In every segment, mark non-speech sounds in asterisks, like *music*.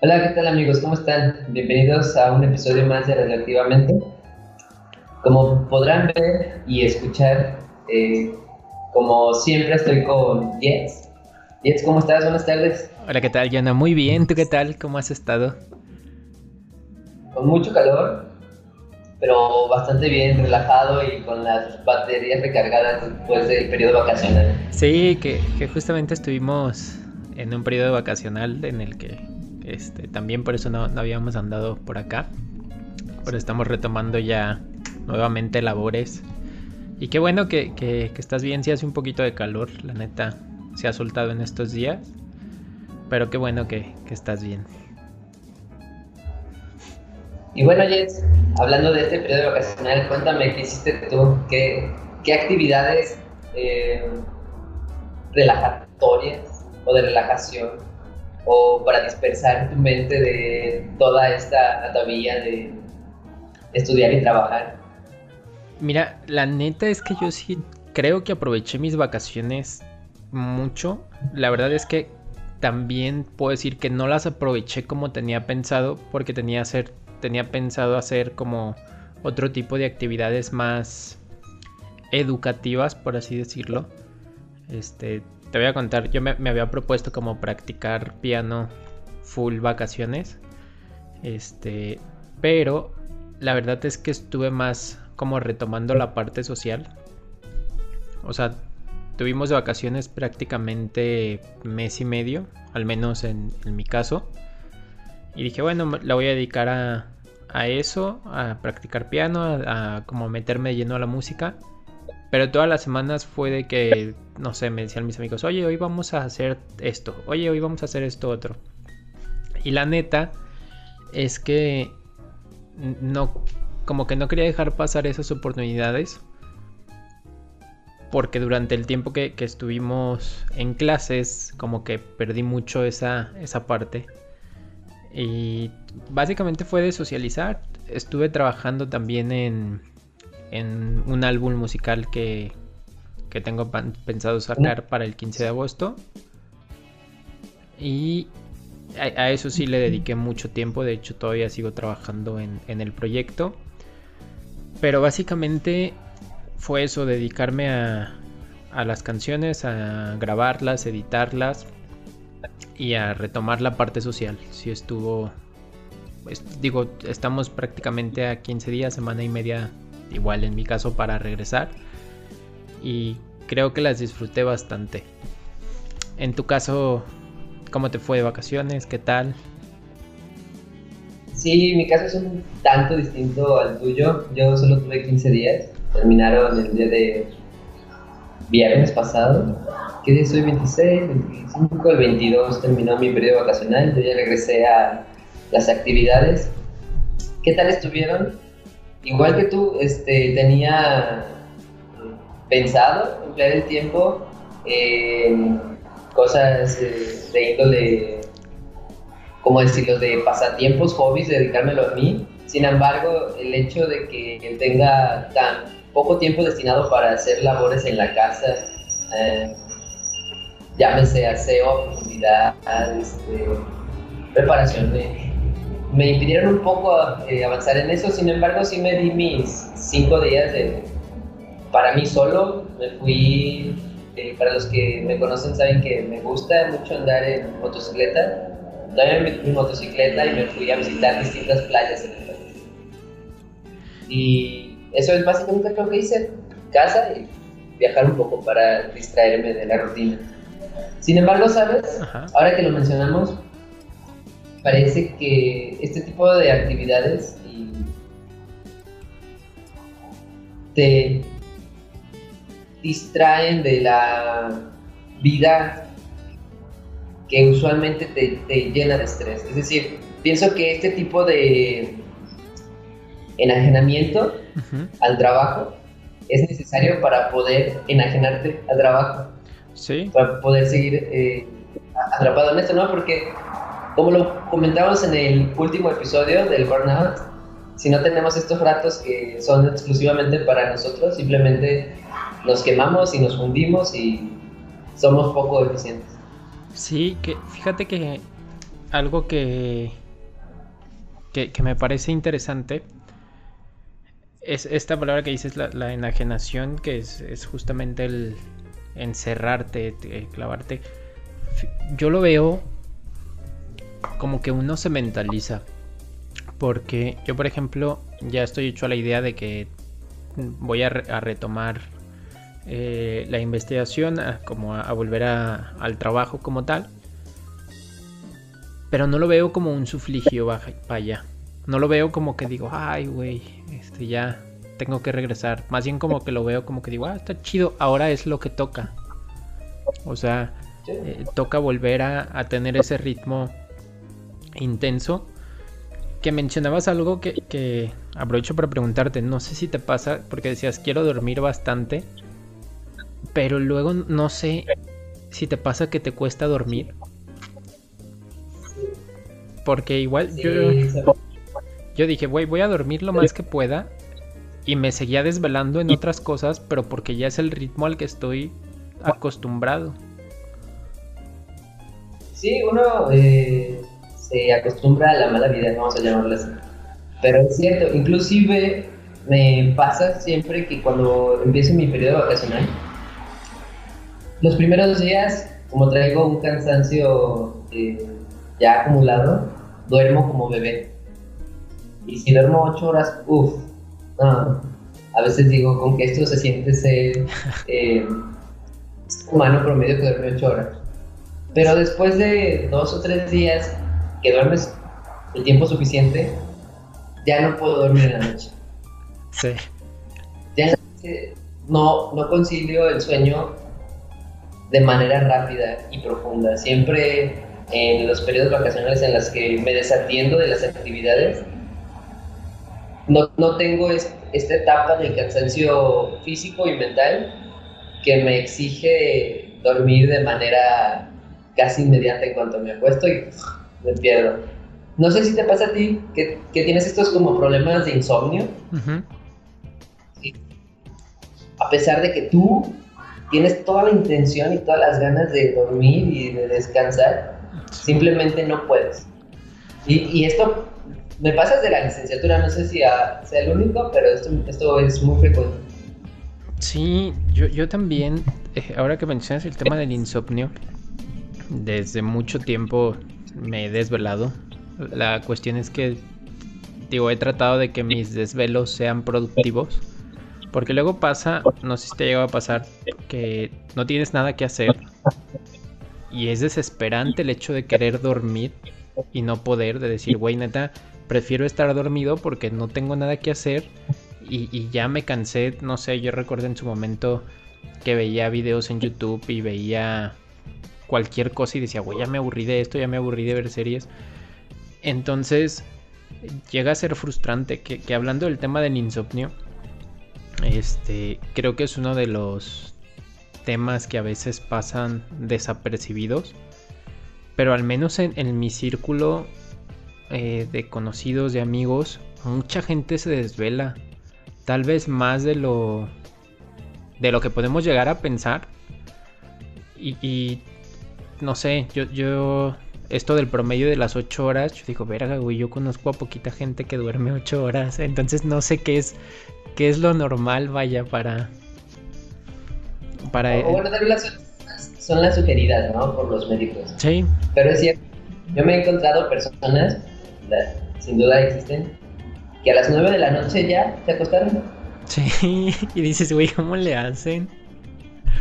Hola, ¿qué tal amigos? ¿Cómo están? Bienvenidos a un episodio más de Radioactivamente. Como podrán ver y escuchar, eh, como siempre estoy con Jets. Jets, ¿cómo estás? Buenas tardes. Hola, ¿qué tal, Yana? Muy bien, ¿tú qué tal? ¿Cómo has estado? Con mucho calor, pero bastante bien, relajado y con las baterías recargadas después del periodo vacacional. Sí, que, justamente estuvimos en un periodo vacacional en el que este, también por eso no, habíamos andado por acá. Pero estamos retomando ya nuevamente labores. Y qué bueno que, que, estás bien, si hace un poquito de calor, la neta se ha soltado en estos días. Pero qué bueno que, que estás bien. Y bueno, Jens, hablando de este periodo vacacional, cuéntame qué hiciste tú, qué, qué actividades eh, relajatorias o de relajación o para dispersar tu mente de toda esta atavía de estudiar y trabajar. Mira, la neta es que yo sí creo que aproveché mis vacaciones mucho. La verdad es que también puedo decir que no las aproveché como tenía pensado porque tenía hacer tenía pensado hacer como otro tipo de actividades más educativas, por así decirlo. Este, te voy a contar, yo me, había propuesto como practicar piano full vacaciones. Este, pero la verdad es que estuve más como retomando la parte social. O sea, tuvimos de vacaciones prácticamente mes y medio, al menos en mi caso. Y dije, bueno, la voy a dedicar a, a eso, a practicar piano, a, como meterme lleno a la música. Pero todas las semanas fue de que, no sé, me decían mis amigos, oye, hoy vamos a hacer esto, oye, hoy vamos a hacer esto otro. Y la neta es que no, como que no quería dejar pasar esas oportunidades. Porque durante el tiempo que, estuvimos en clases, como que perdí mucho esa, esa parte. Y básicamente fue de socializar. Estuve trabajando también en, en un álbum musical que, que tengo pensado sacar para el 15 de agosto. Y a, eso sí le dediqué mucho tiempo. De hecho, todavía sigo trabajando en, en el proyecto. Pero básicamente fue eso, dedicarme a, a las canciones, a grabarlas, editarlas y a retomar la parte social. Si estuvo, pues, digo, estamos prácticamente a 15 días, semana y media, igual en mi caso, para regresar. Y creo que las disfruté bastante. En tu caso, ¿cómo te fue de vacaciones? ¿Qué tal? Sí, mi caso es un tanto distinto al tuyo. Yo solo tuve 15 días. Terminaron el día de viernes pasado, que día soy 26, 25, el 22 terminó mi periodo vacacional, yo ya regresé a las actividades. ¿Qué tal estuvieron? Igual que tú, este, tenía pensado emplear el tiempo en cosas eh, de índole, como decirlo, de pasatiempos, hobbies, dedicármelo a mí. Sin embargo, el hecho de que tenga tan poco tiempo destinado para hacer labores en la casa, eh, llámese aseo, profundidad, este, preparación, me impidieron un poco eh, avanzar en eso, sin embargo sí me di mis cinco días de, para mí solo, me fui, eh, para los que me conocen saben que me gusta mucho andar en motocicleta, tomé mi, mi motocicleta y me fui a visitar distintas playas en el país. Y eso es básicamente lo que hice, casa y viajar un poco para distraerme de la rutina. Sin embargo, ¿sabes? Ahora que lo mencionamos, parece que este tipo de actividades te distraen de la vida que usualmente te, te llena de estrés. Es decir, pienso que este tipo de enajenamiento al trabajo es necesario para poder enajenarte al trabajo. Sí. Para poder seguir eh, atrapado en esto, ¿no? Porque, como lo comentamos en el último episodio del Burnout, si no tenemos estos ratos que son exclusivamente para nosotros, simplemente nos quemamos y nos hundimos y somos poco eficientes. Sí, que fíjate que algo que, que, me parece interesante es esta palabra que dices, la, enajenación, que es, justamente el encerrarte, clavarte. Yo lo veo como que uno se mentaliza. Porque yo, por ejemplo, ya estoy hecho a la idea de que voy a, retomar eh, la investigación, como a, volver al trabajo como tal. Pero no lo veo como un sufligio para allá. No lo veo como que digo, ay, güey, este ya tengo que regresar. Más bien como que lo veo como que digo, ah, está chido, ahora es lo que toca. O sea, eh, toca volver a, tener ese ritmo intenso. Que mencionabas algo que, que aprovecho para preguntarte, no sé si te pasa, porque decías, quiero dormir bastante, pero luego no sé si te pasa que te cuesta dormir. Porque igual yo, yo dije, güey, voy a dormir lo más que pueda. Y me seguía desvelando en otras cosas, pero porque ya es el ritmo al que estoy acostumbrado. Sí, uno eh, se acostumbra a la mala vida, vamos a llamarla así. Pero es cierto, inclusive me pasa siempre que cuando empiezo mi periodo vacacional, los primeros días, como traigo un cansancio eh, ya acumulado, duermo como bebé. Y si duermo ocho horas, uff, A veces digo, con que esto se siente ser *laughs* eh, humano promedio que duerme ocho horas. Pero después de dos o tres días que duermes el tiempo suficiente, ya no puedo dormir en la noche. Sí. Ya no, no concilio el sueño de manera rápida y profunda. Siempre en los periodos vacacionales en los que me desatiendo de las actividades, no, no tengo esta etapa de cansancio físico y mental que me exige dormir de manera casi inmediata en cuanto me acuesto y me pierdo. No sé si te pasa a ti que, que tienes estos como problemas de insomnio. A pesar de que tú tienes toda la intención y todas las ganas de dormir y de descansar, simplemente no puedes. Y, esto me pasa desde la licenciatura, no sé si sea el único, pero esto, esto es muy frecuente. Sí, yo, yo también, eh, ahora que mencionas el tema del insomnio, desde mucho tiempo me he desvelado. La cuestión es que, digo, he tratado de que mis desvelos sean productivos. Porque luego pasa, no sé si te llega a pasar, que no tienes nada que hacer y es desesperante el hecho de querer dormir y no poder, de decir, güey, neta, prefiero estar dormido porque no tengo nada que hacer y, ya me cansé, no sé, yo recuerdo en su momento que veía videos en YouTube y veía cualquier cosa y decía, güey, ya me aburrí de esto, ya me aburrí de ver series. Entonces, llega a ser frustrante que, que hablando del tema del insomnio, este, creo que es uno de los temas que a veces pasan desapercibidos, pero al menos en, mi círculo eh, de conocidos, de amigos, mucha gente se desvela, tal vez más de lo de lo que podemos llegar a pensar. Y, no sé, yo, yo, esto del promedio de las 8 horas, yo digo, verga, güey, yo conozco a poquita gente que duerme 8 horas, entonces no sé qué es, qué es lo normal, vaya, para, para... bueno, son las sugeridas, ¿no? Por los médicos. Sí. Pero es cierto, yo me he encontrado personas, sin duda existen, que a las 9 de la noche ya se acostaron. Sí, *laughs* y dices, güey, ¿cómo le hacen?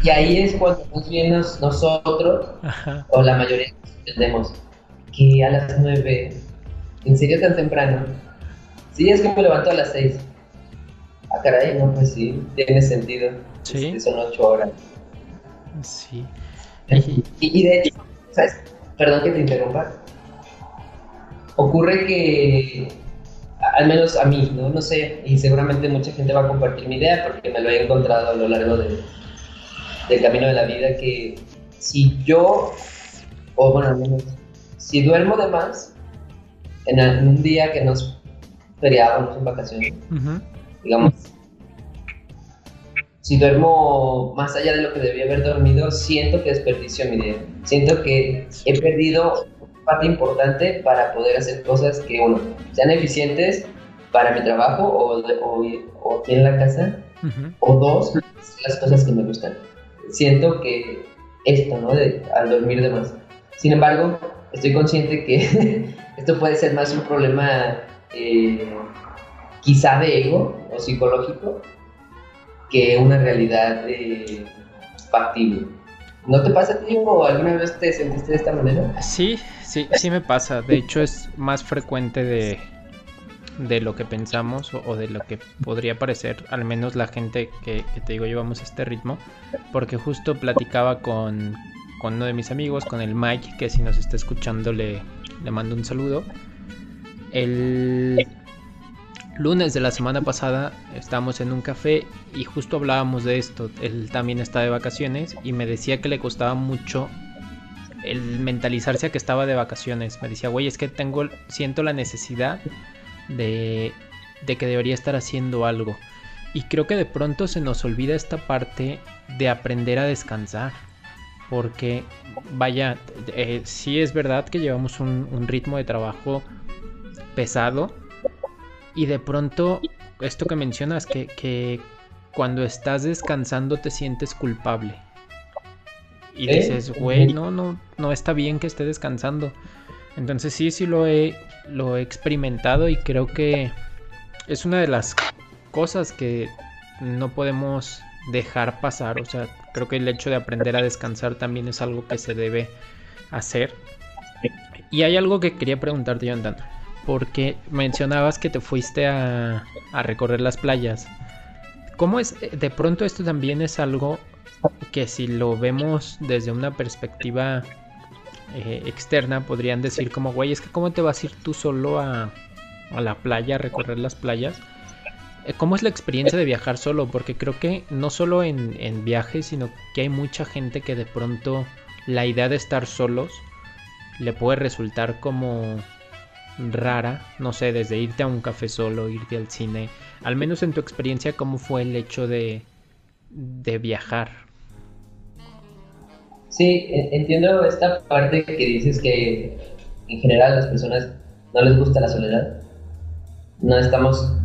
Y ahí es cuando nos bien nosotros, o la mayoría, entendemos que a las 9, ¿en serio tan temprano? Sí, es que me levanto a las 6. Ah, caray, no, pues sí, tiene sentido. Sí. son ocho horas. Sí. Y, de hecho, ¿sabes? Perdón que te interrumpa. Ocurre que, al menos a mí, ¿no? No sé, y seguramente mucha gente va a compartir mi idea porque me lo he encontrado a lo largo de, del camino de la vida, que si yo, o bueno, si duermo de más, en, un día que nos feriábamos en vacaciones, digamos, si duermo más allá de lo que debía haber dormido, siento que desperdicio mi día. Siento que he perdido parte importante para poder hacer cosas que, uno, sean eficientes para mi trabajo o, o, aquí en la casa, o dos, las cosas que me gustan. Siento que esto, ¿no? De, al dormir de más. Sin embargo, estoy consciente que *laughs* esto puede ser más un problema eh, quizá de ego o psicológico que una realidad eh, factible. ¿No te pasa a ti o alguna vez te sentiste de esta manera? Sí, sí, sí me pasa. De hecho es más frecuente de, de lo que pensamos o, de lo que podría parecer, al menos la gente que, te digo llevamos este ritmo, porque justo platicaba con, con, uno de mis amigos, con el Mike, que si nos está escuchando le, le mando un saludo. El lunes de la semana pasada estábamos en un café y justo hablábamos de esto. Él también está de vacaciones y me decía que le costaba mucho el mentalizarse a que estaba de vacaciones. Me decía, güey, es que tengo, siento la necesidad de, que debería estar haciendo algo. Y creo que de pronto se nos olvida esta parte de aprender a descansar. Porque, vaya, eh, sí es verdad que llevamos un, ritmo de trabajo pesado. Y de pronto, esto que mencionas, que, que cuando estás descansando te sientes culpable. Y dices, güey, no, no, no está bien que esté descansando. Entonces sí, sí lo he, lo he experimentado y creo que es una de las cosas que no podemos dejar pasar. O sea, creo que el hecho de aprender a descansar también es algo que se debe hacer. Y hay algo que quería preguntarte, Jonathan. Porque mencionabas que te fuiste a, a recorrer las playas. ¿Cómo es? De pronto esto también es algo que si lo vemos desde una perspectiva eh, externa podrían decir como, güey, es que cómo te vas a ir tú solo a, a la playa, a recorrer las playas. Eh, ¿Cómo es la experiencia de viajar solo? Porque creo que no solo en, en viajes, sino que hay mucha gente que de pronto la idea de estar solos le puede resultar como rara, no sé, desde irte a un café solo, irte al cine, al menos en tu experiencia, ¿cómo fue el hecho de, de viajar? Sí, entiendo esta parte que dices que en general a las personas no les gusta la soledad. No estamos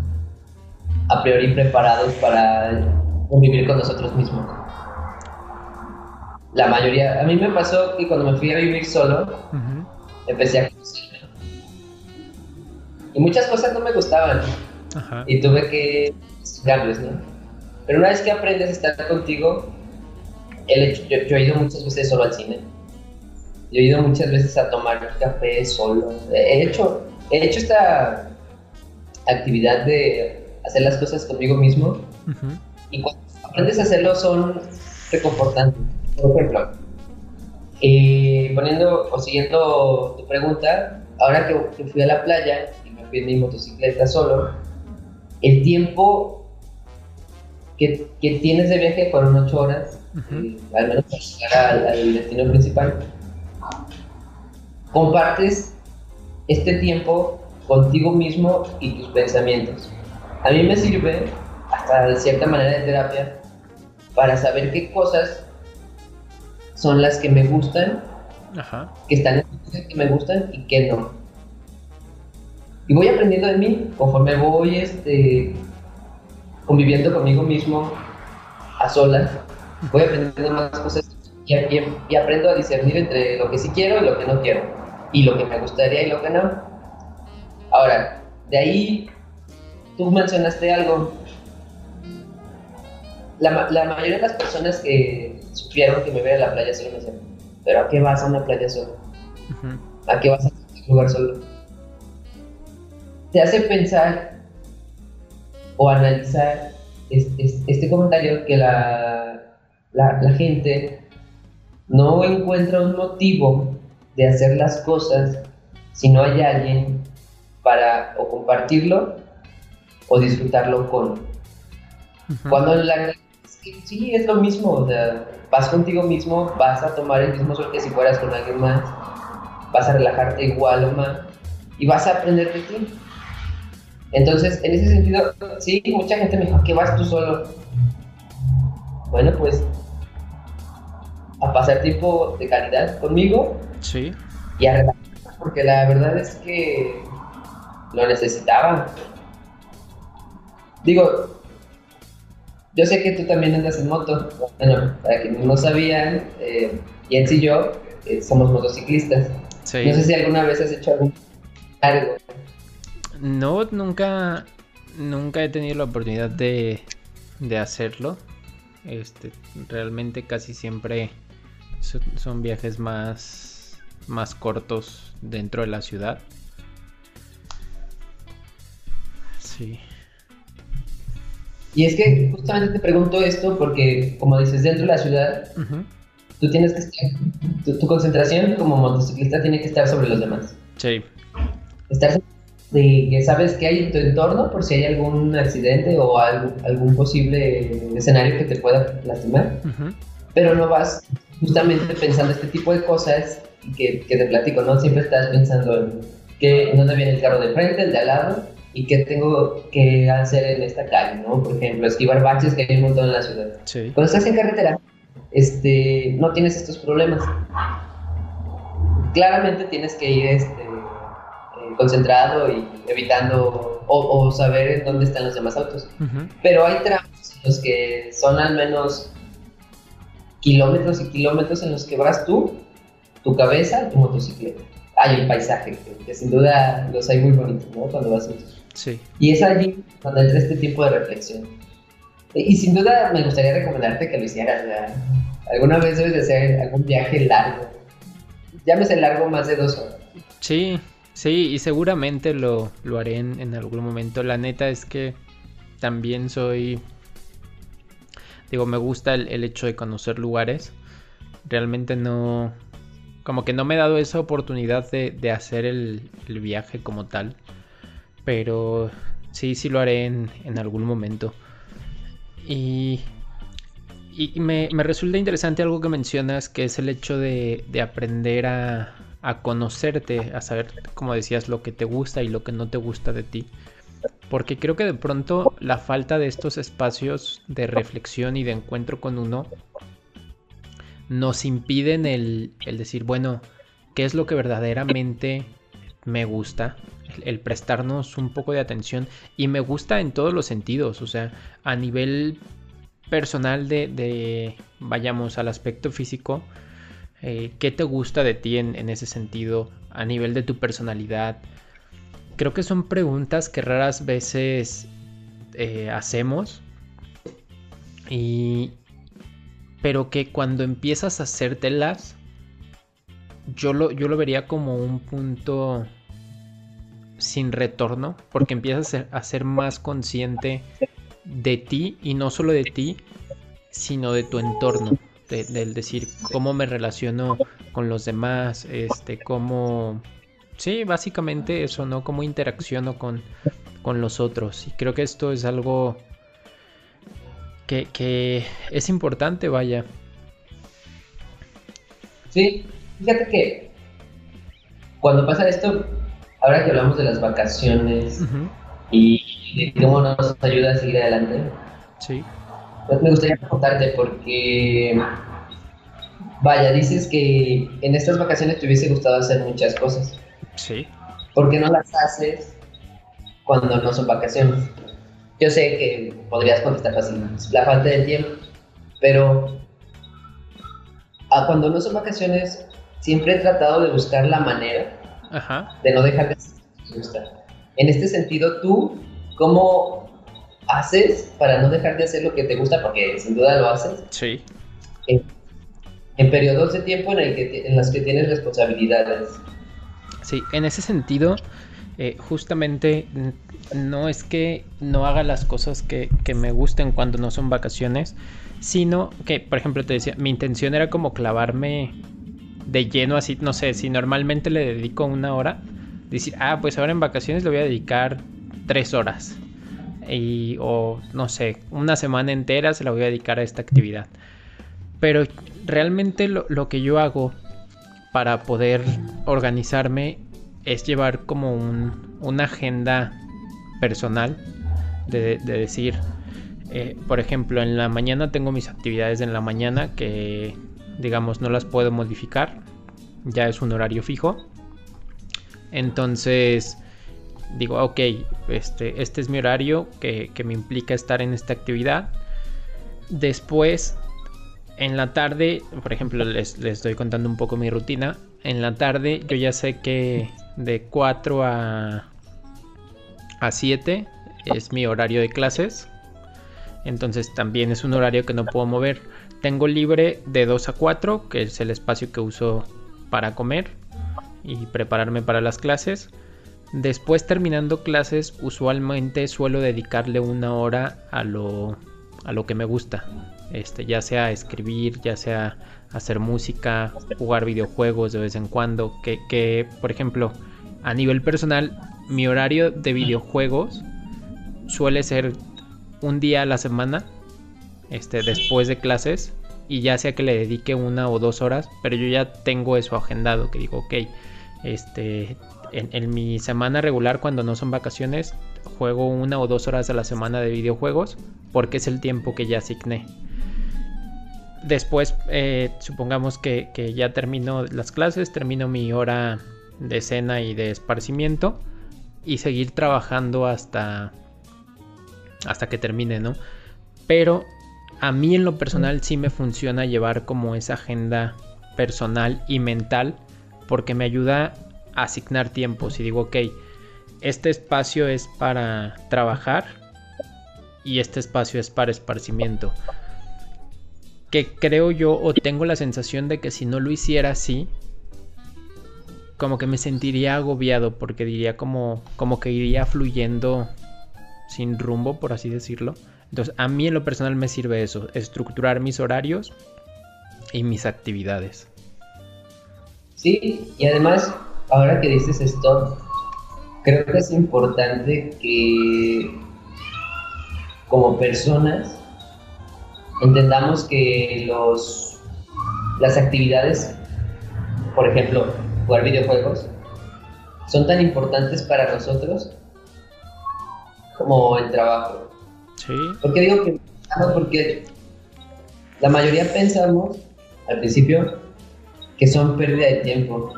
a priori preparados para convivir con nosotros mismos. La mayoría, a mí me pasó que cuando me fui a vivir solo, empecé a conocerme. Y muchas cosas no me gustaban. Y tuve que estudiarles, ¿no? Pero una vez que aprendes a estar contigo, yo, he ido muchas veces solo al cine. Yo he ido muchas veces a tomar café solo. He hecho, he hecho esta actividad de hacer las cosas conmigo mismo. Y cuando aprendes a hacerlo son reconfortantes. Por ejemplo, eh, poniendo o siguiendo tu pregunta, ahora que, que fui a la playa y me fui en mi motocicleta solo, el tiempo que, que, tienes de viaje fueron ocho horas al menos para llegar al, destino principal, compartes este tiempo contigo mismo y tus pensamientos. A mí me sirve, hasta de cierta manera de terapia, para saber qué cosas son las que me gustan, que están en que me gustan y que no. Y voy aprendiendo de mí conforme voy este, conviviendo conmigo mismo a solas voy aprendiendo más cosas y, y, aprendo a discernir entre lo que sí quiero y lo que no quiero, y lo que me gustaría y lo que no. Ahora, de ahí tú mencionaste algo. La, la mayoría de las personas que supieron que me veía a la playa solo me decían, ¿pero a qué vas a una playa solo? ¿A qué vas a un lugar solo? Te hace pensar o analizar este, este comentario que la la, gente no encuentra un motivo de hacer las cosas si no hay alguien para o compartirlo o disfrutarlo con. Cuando la es sí es lo mismo, o sea, vas contigo mismo, vas a tomar el mismo sol que si fueras con alguien más, vas a relajarte igual o más y vas a aprender de ti. Entonces, en ese sentido, sí, mucha gente me dijo, ¿qué vas tú solo? Bueno, pues a pasar tiempo de calidad conmigo sí. y a relajar porque la verdad es que lo necesitaba. Digo, yo sé que tú también andas en moto. Bueno, para quienes no sabían, eh, Jens y yo eh, somos motociclistas. Sí. No sé si alguna vez has hecho algún cargo. No, nunca, nunca he tenido la oportunidad de, de hacerlo. Este, realmente casi siempre son, viajes más, más cortos dentro de la ciudad. Sí. Y es que justamente te pregunto esto porque, como dices, dentro de la ciudad, tú tienes que estar, tu, tu concentración como motociclista tiene que estar sobre los demás. Sí. Estar de que sabes que hay en tu entorno por si hay algún accidente o algo- algún posible escenario que te pueda lastimar, Ujú. pero no vas justamente pensando este tipo de cosas que, que te platico, ¿no? Siempre estás pensando en, que, en dónde viene el carro de frente, el de al lado, y qué tengo que hacer en esta calle, ¿no? Por ejemplo, esquivar baches que hay un montón en la ciudad. Sí. Cuando estás en carretera, este, no tienes estos problemas. Claramente tienes que ir este, concentrado y evitando o, o saber en dónde están los demás autos. Pero hay tramos en los que son al menos kilómetros y kilómetros en los que vas tú, tu cabeza, tu motocicleta. Hay el paisaje, que, que sin duda los hay muy bonitos, ¿no? Cuando vas en Sí. y es allí donde entra este tipo de reflexión. Y, y sin duda me gustaría recomendarte que lo hicieras. ¿verdad? Alguna vez debes de hacer algún viaje largo. Llámese largo más de dos horas. Sí, sí, y seguramente lo, lo haré en, algún momento. La neta es que también soy, digo, me gusta el, el hecho de conocer lugares. Realmente no, como que no me he dado esa oportunidad de, de hacer el, el viaje como tal. Pero sí, sí lo haré en, en algún momento. Y, y me, me resulta interesante algo que mencionas, que es el hecho de, de aprender a, a conocerte, a saber, como decías, lo que te gusta y lo que no te gusta de ti. Porque creo que de pronto la falta de estos espacios de reflexión y de encuentro con uno nos impiden el, el decir, bueno, ¿qué es lo que verdaderamente me gusta? El, el prestarnos un poco de atención y me gusta en todos los sentidos, o sea, a nivel personal de, de vayamos al aspecto físico, eh, ¿qué te gusta de ti en, ese sentido? A nivel de tu personalidad. Creo que son preguntas que raras veces eh, hacemos. Y. Pero que cuando empiezas a hacértelas. Yo lo, yo lo vería como un punto sin retorno. Porque empiezas a ser, a ser más consciente de ti. Y no solo de ti. Sino de tu entorno de, del decir cómo me relaciono con los demás, este, cómo, sí, básicamente eso, ¿no? Cómo interacciono con, con los otros. Y creo que esto es algo que, que es importante, vaya. Sí, fíjate que cuando pasa esto, ahora que hablamos de las vacaciones y de cómo nos ayuda a seguir adelante, Sí, me gustaría preguntarte porque, vaya, dices que en estas vacaciones te hubiese gustado hacer muchas cosas. sí, ¿Por qué no las haces cuando no son vacaciones? Yo sé que podrías contestar fácil, la falta de tiempo, pero a cuando no son vacaciones siempre he tratado de buscar la manera ajá. de no dejar de hacer lo que te gusta. En este sentido, tú, ¿cómo haces para no dejar de hacer lo que te gusta? Porque sin duda lo haces Sí, en, en periodos de tiempo en, el que, en los que tienes responsabilidades. sí, en ese sentido, eh, justamente n- no es que no haga las cosas que, que me gusten cuando no son vacaciones, sino que, por ejemplo, te decía, mi intención era como clavarme de lleno así, no sé, si normalmente le dedico una hora, decir, ah, pues ahora en vacaciones le voy a dedicar tres horas. Y, o no sé, una semana entera se la voy a dedicar a esta actividad. Pero realmente lo, lo que yo hago para poder organizarme es llevar como un, una agenda personal de, de decir, eh, por ejemplo, en la mañana tengo mis actividades en la mañana que, digamos, no las puedo modificar, ya es un horario fijo. Entonces digo, ok, este, este es mi horario que, me implica estar en esta actividad. Después, en la tarde, por ejemplo, les, les estoy contando un poco mi rutina. En la tarde yo ya sé que de 4 a, a 7 es mi horario de clases. Entonces también es un horario que no puedo mover. Tengo libre de 2 a 4, que es el espacio que uso para comer y prepararme para las clases. Después terminando clases, usualmente suelo dedicarle una hora a lo, a lo que me gusta. Este, ya sea escribir, ya sea hacer música, jugar videojuegos de vez en cuando. Que, que, por ejemplo, a nivel personal, mi horario de videojuegos suele ser un día a la semana, este, después de clases, y ya sea que le dedique una o dos horas, pero yo ya tengo eso agendado, que digo, ok, este, en, mi semana regular, cuando no son vacaciones, juego una o dos horas a la semana de videojuegos porque es el tiempo que ya asigné. Después, eh, supongamos que, ya termino las clases, termino mi hora de cena y de esparcimiento y seguir trabajando hasta, hasta que termine, ¿no? Pero a mí en lo personal sí me funciona llevar como esa agenda personal y mental porque me ayuda asignar tiempos y digo, ok, este espacio es para trabajar y este espacio es para esparcimiento. Que creo yo o tengo la sensación de que si no lo hiciera así, como que me sentiría agobiado porque diría como, como que iría fluyendo sin rumbo, por así decirlo. Entonces, a mí en lo personal me sirve eso, estructurar mis horarios y mis actividades. Sí, y además ahora que dices esto, creo que es importante que como personas entendamos que los las actividades, por ejemplo, jugar videojuegos, son tan importantes para nosotros como el trabajo. Sí. ¿Por qué digo que porque la mayoría pensamos al principio que son pérdida de tiempo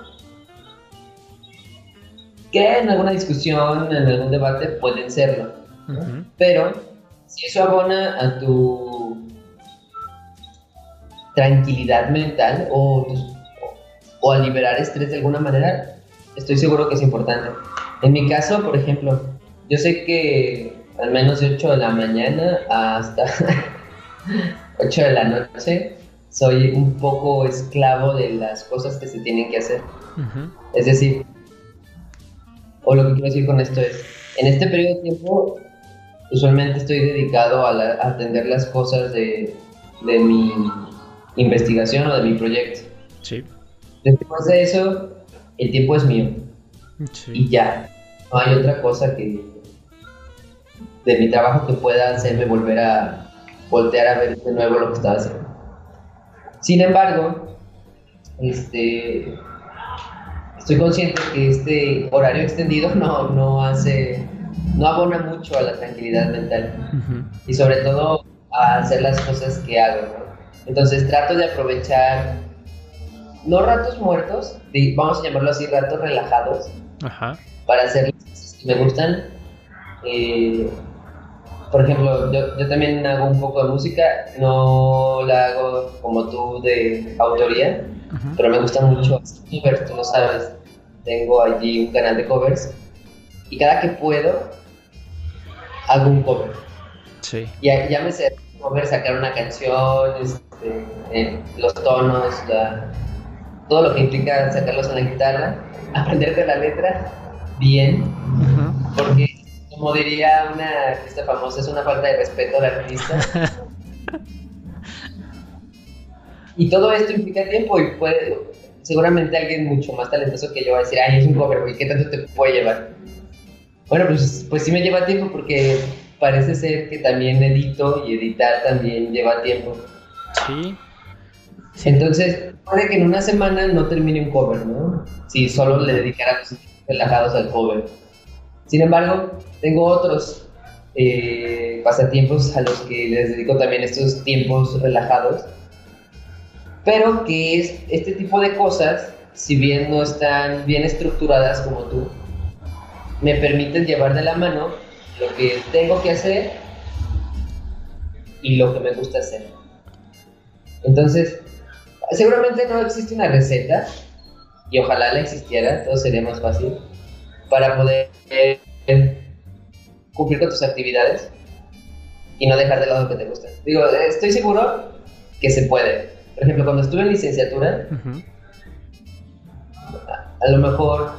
que en alguna discusión, en algún debate pueden serlo. Pero si eso abona a tu tranquilidad mental o, o a liberar estrés de alguna manera, estoy seguro que es importante. En mi caso, por ejemplo, yo sé que al menos de 8 de la mañana hasta *laughs* 8 de la noche soy un poco esclavo de las cosas que se tienen que hacer. Es decir, o lo que quiero decir con esto es, en este periodo de tiempo, usualmente estoy dedicado a, atender las cosas de, mi investigación o de mi proyecto. Sí. Después de eso, el tiempo es mío. Y ya. No hay otra cosa que de mi trabajo que pueda hacerme volver a voltear a ver de nuevo lo que estaba haciendo. Sin embargo, este, estoy consciente que este horario extendido no, no hace, no abona mucho a la tranquilidad mental. Y sobre todo a hacer las cosas que hago. Entonces trato de aprovechar, no ratos muertos, vamos a llamarlo así, ratos relajados, para hacer las cosas que me gustan. Eh, por ejemplo, yo, yo, también hago un poco de música, no la hago como tú de autoría, pero me gusta mucho covers, tú lo sabes. Tengo allí un canal de covers y cada que puedo hago un cover. Sí. Ya, ya me sé cover, sacar una canción, este, eh, los tonos, todo lo que implica sacarlos en la guitarra, *laughs* aprenderte la letra bien, porque como diría una artista famosa, es una falta de respeto al artista. *laughs* Y todo esto implica tiempo y puede, seguramente alguien mucho más talentoso que yo va a decir, ay, es un cover, güey, ¿qué tanto te puede llevar? Bueno, pues, pues sí me lleva tiempo porque parece ser que también edito y editar también lleva tiempo. Sí. Entonces, puede que en una semana no termine un cover, ¿no? Si solo le dedicara los relajados al cover. Sin embargo, tengo otros eh, pasatiempos a los que les dedico también estos tiempos relajados pero que es este tipo de cosas si bien no están bien estructuradas como tú, me permiten llevar de la mano lo que tengo que hacer y lo que me gusta hacer. Entonces, seguramente no existe una receta, y ojalá la existiera, todo sería más fácil, para poder cumplir con tus actividades y no dejar de lado lo que te gusta. Digo, estoy seguro que se puede. Por ejemplo, cuando estuve en licenciatura, a, lo mejor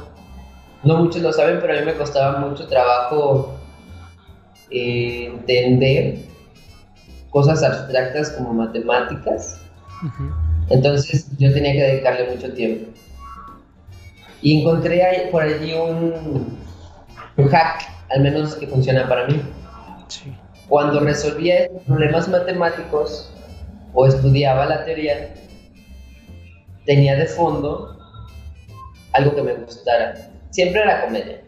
no muchos lo saben, pero a mí me costaba mucho trabajo eh, entender cosas abstractas como matemáticas. Entonces yo tenía que dedicarle mucho tiempo. Y encontré por allí un, un hack, al menos que funciona para mí. Cuando resolvía problemas matemáticos o estudiaba la teoría, tenía de fondo algo que me gustara. Siempre era comedia.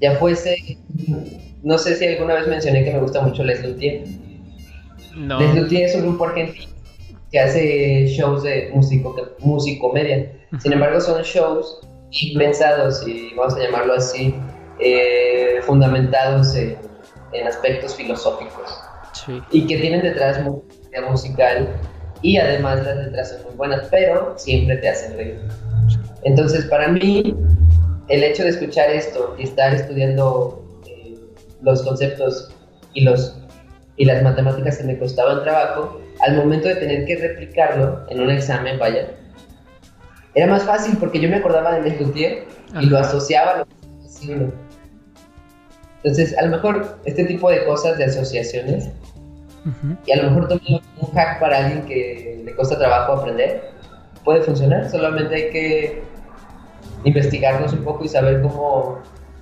Ya fuese, no sé si alguna vez mencioné que me gusta mucho Les Luthier. No. Les Luthier es un grupo argentino que hace shows de músico, musicomedia. Sin embargo, son shows pensados y vamos a llamarlo así, eh, fundamentados en, aspectos filosóficos. Y que tienen detrás musical y además las letras son muy buenas, pero siempre te hacen reír. Entonces, para mí, el hecho de escuchar esto y estar estudiando eh, los conceptos y, los, y las matemáticas que me costaban trabajo, al momento de tener que replicarlo en un examen, vaya, era más fácil porque yo me acordaba de Les y lo asociaba a lo que Entonces, a lo mejor este tipo de cosas, de asociaciones, y a lo mejor también un hack para alguien que le cuesta trabajo aprender, puede funcionar. Solamente hay que investigarnos un poco y saber cómo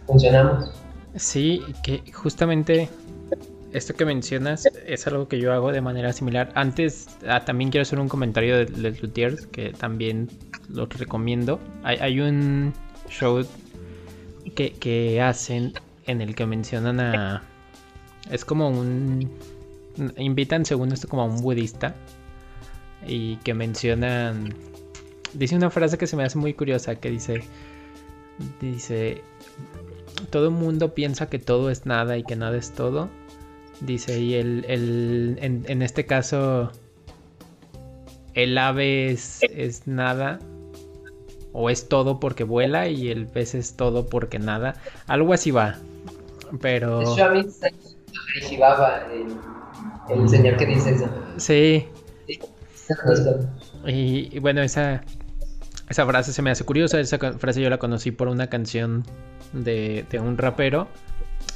funcionamos. Sí, que justamente esto que mencionas es algo que yo hago de manera similar. Antes, ah, también quiero hacer un comentario de Les Luthiers, que también los recomiendo. Hay, un show que, que, hacen en el que mencionan a... Es como un... Invitan, según esto, como a un budista. Y que mencionan... Dice una frase que se me hace muy curiosa, que dice... Dice... Todo el mundo piensa que todo es nada y que nada es todo Dice, y el, el en, este caso, el ave es, es, nada, o es todo porque vuela, y el pez es todo porque nada. Algo así va. Pero. El señor que dice eso. Sí. Y, y, bueno, esa, esa frase se me hace curiosa. Esa frase yo la conocí por una canción de, de un rapero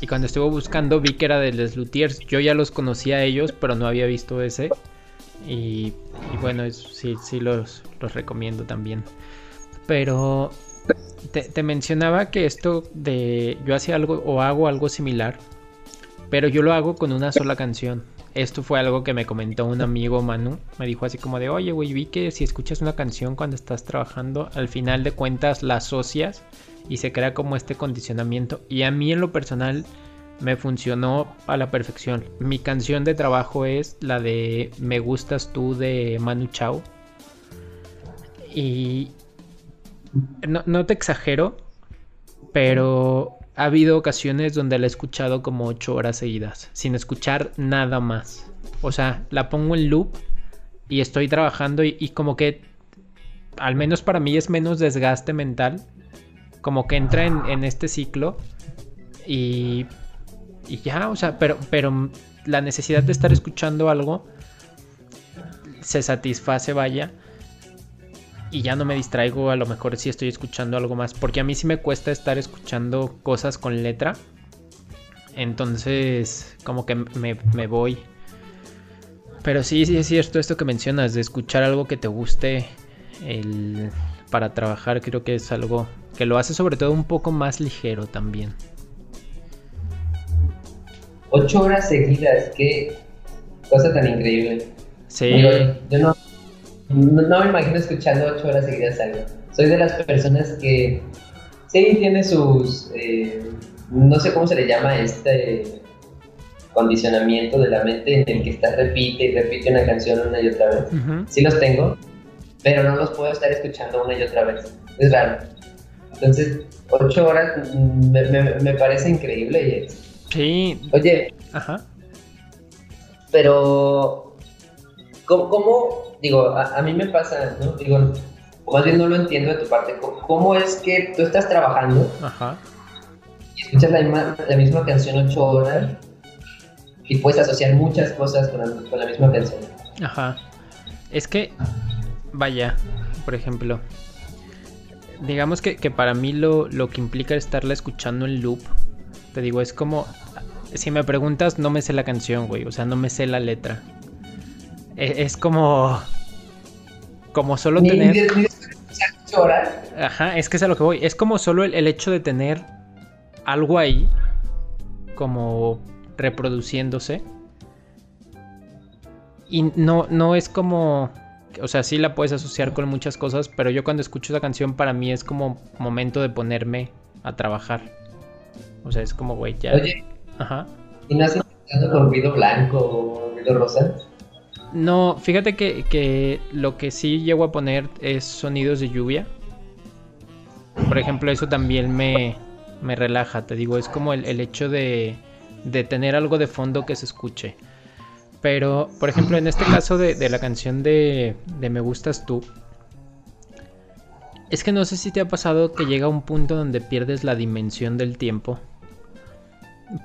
y cuando estuve buscando vi que era de Les Luthiers. Yo ya los conocía a ellos, pero no había visto ese. Y, bueno, sí, sí los, los recomiendo también. Pero te, mencionaba que esto de yo hacía algo o hago algo similar, pero yo lo hago con una sola canción. Esto fue algo que me comentó un amigo Manu. Me dijo así como de, oye, güey, vi que si escuchas una canción cuando estás trabajando, al final de cuentas la asocias y se crea como este condicionamiento. Y a mí en lo personal me funcionó a la perfección. Mi canción de trabajo es la de Me gustas tú de Manu Chao. Y no, no te exagero, pero ha habido ocasiones donde la he escuchado como 8 horas seguidas, sin escuchar nada más. O sea, la pongo en loop y estoy trabajando y, como que, al menos para mí es menos desgaste mental como que entra en, este ciclo y, y, ya, o sea, pero, pero la necesidad de estar escuchando algo se satisface, vaya. Y ya no me distraigo, a lo mejor si estoy escuchando algo más. Porque a mí sí me cuesta estar escuchando cosas con letra. Entonces, como que me, me voy. Pero sí, sí es cierto esto que mencionas, de escuchar algo que te guste el, para trabajar, creo que es algo que lo hace sobre todo un poco más ligero también. Ocho horas seguidas, qué cosa tan increíble. Sí. yo no, no, me imagino escuchando ocho horas seguidas algo. Soy de las personas que sí tiene sus, eh, no sé cómo se le llama este condicionamiento de la mente en el que está repite y repite una canción una y otra vez. Sí los tengo, pero no los puedo estar escuchando una y otra vez. Es raro. Entonces, ocho horas mm, me, me, parece increíble. Sí. Oye. Ajá. Pero, ¿cómo, digo, a, mí me pasa, ¿no? Digo, o más bien no lo entiendo de tu parte. ¿Cómo es que tú estás trabajando Ajá. y escuchas la, la misma canción ocho horas y puedes asociar muchas cosas con la, con la misma canción? Ajá. Es que, vaya, por ejemplo, digamos que, para mí lo, que implica estarla escuchando en loop, te digo, es como, si me preguntas, no me sé la canción, güey, o sea, no me sé la letra. E, es, como, como solo tener... Ajá, es que es a lo que voy, es como solo el, el hecho de tener algo ahí, como reproduciéndose. Y no, no es como o sea, sí la puedes asociar con muchas cosas, pero yo cuando escucho esa canción para mí es como momento de ponerme a trabajar. O sea, es como, güey, ya. Oye. Ajá. ¿Y no has intentado con ruido blanco o ruido rosa? No, fíjate que, lo que sí llego a poner es sonidos de lluvia. Por ejemplo, eso también me, me relaja, te digo, es como el, hecho de, de tener algo de fondo que se escuche. Pero, por ejemplo, en este caso de, la canción de, de, Me Gustas Tú, es que no sé si te ha pasado que llega un punto donde pierdes la dimensión del tiempo.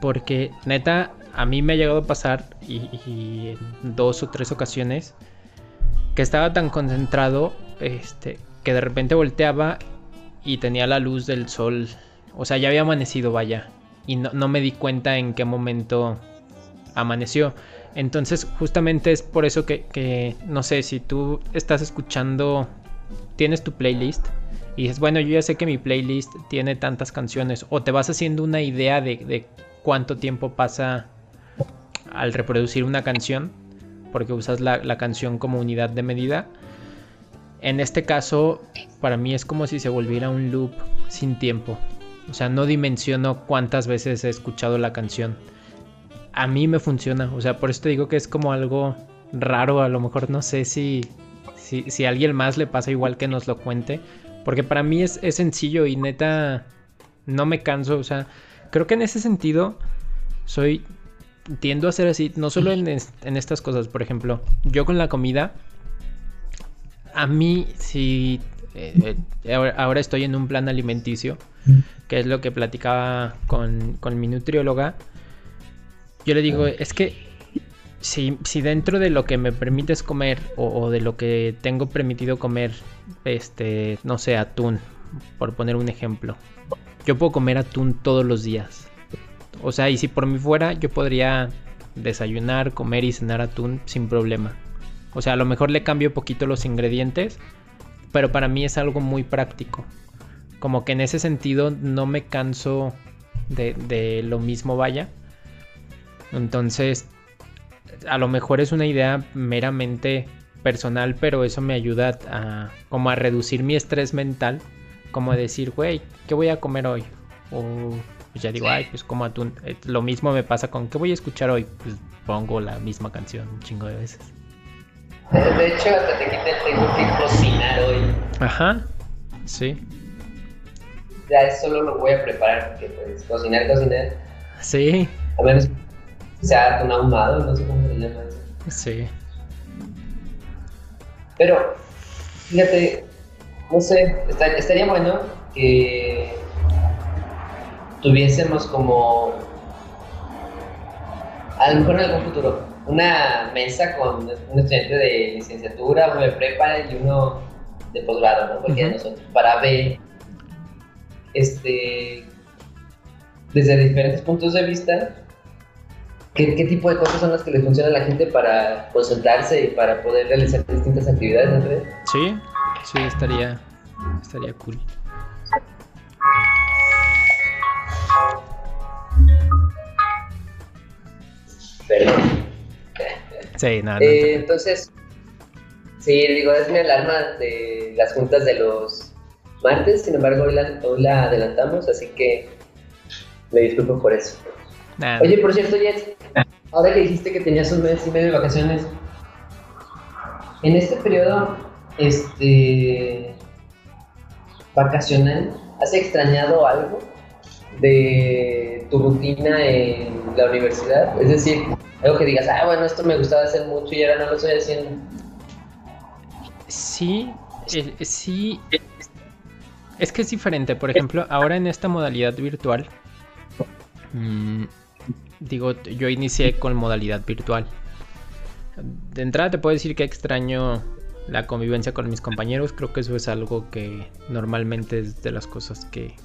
Porque, neta, a mí me ha llegado a pasar, y, en dos o tres ocasiones, que estaba tan concentrado este, que de repente volteaba y tenía la luz del sol. O sea, ya había amanecido, vaya. Y no, no me di cuenta en qué momento amaneció. Entonces justamente es por eso que, no sé, si tú estás escuchando, tienes tu playlist y dices, bueno, yo ya sé que mi playlist tiene tantas canciones o te vas haciendo una idea de, cuánto tiempo pasa al reproducir una canción, porque usas la, canción como unidad de medida. En este caso, para mí es como si se volviera un loop sin tiempo. O sea, no dimensiono cuántas veces he escuchado la canción a mí me funciona. O sea, por eso te digo que es como algo raro. A lo mejor no sé si, si, a alguien más le pasa igual que nos lo cuente. Porque para mí es, sencillo y neta no me canso. O sea, creo que en ese sentido soy... Tiendo a ser así, no solo en, estas cosas. Por ejemplo, yo con la comida, a mí si... Eh, eh, ahora, estoy en un plan alimenticio, que es lo que platicaba con, con mi nutrióloga yo le digo, es que si, si dentro de lo que me permites comer o, de lo que tengo permitido comer, este, no sé, atún, por poner un ejemplo, yo puedo comer atún todos los días. O sea, y si por mí fuera, yo podría desayunar, comer y cenar atún sin problema. O sea, a lo mejor le cambio poquito los ingredientes, pero para mí es algo muy práctico. Como que en ese sentido no me canso de, de lo mismo, vaya. Entonces, a lo mejor es una idea meramente personal, pero eso me ayuda a como a reducir mi estrés mental, como decir, güey, ¿qué voy a comer hoy? O pues ya digo, ay, pues como atún. Eh, lo mismo me pasa con ¿qué voy a escuchar hoy? Pues pongo la misma canción un chingo de veces. De hecho, hasta te quité tengo que cocinar hoy. Ajá, sí. Ya eso solo lo voy a preparar, porque pues cocinar, cocinar. Sí. A menos sea un ahumado, no sé cómo se llama eso. Sí. Pero, fíjate, no sé, estaría bueno que tuviésemos como, a lo mejor en algún futuro, una mesa con un estudiante de licenciatura, uno de prepa y uno de posgrado, ¿no? Porque nosotros, para ver, este, desde diferentes puntos de vista, ¿Qué, tipo de cosas son las que le funcionan a la gente para concentrarse y para poder realizar distintas actividades en red? Sí, sí, estaría, estaría cool. Perdón. Sí, nada. Eh, entonces, sí, digo, es mi alarma de las juntas de los martes, sin embargo, hoy la, hoy la adelantamos, así que me disculpo por eso. Oye, por cierto, Jet, ahora que dijiste que tenías un mes y medio de vacaciones, en este periodo, este vacacional, ¿has extrañado algo de tu rutina en la universidad? Es decir, algo que digas, ah, bueno, esto me gustaba hacer mucho y ahora no lo estoy haciendo. Sí, eh, sí. Es que es diferente. Por ejemplo, ahora en esta modalidad virtual, mmm, digo, yo inicié con modalidad virtual. De entrada te puedo decir que extraño la convivencia con mis compañeros. Creo que eso es algo que normalmente es de las cosas que,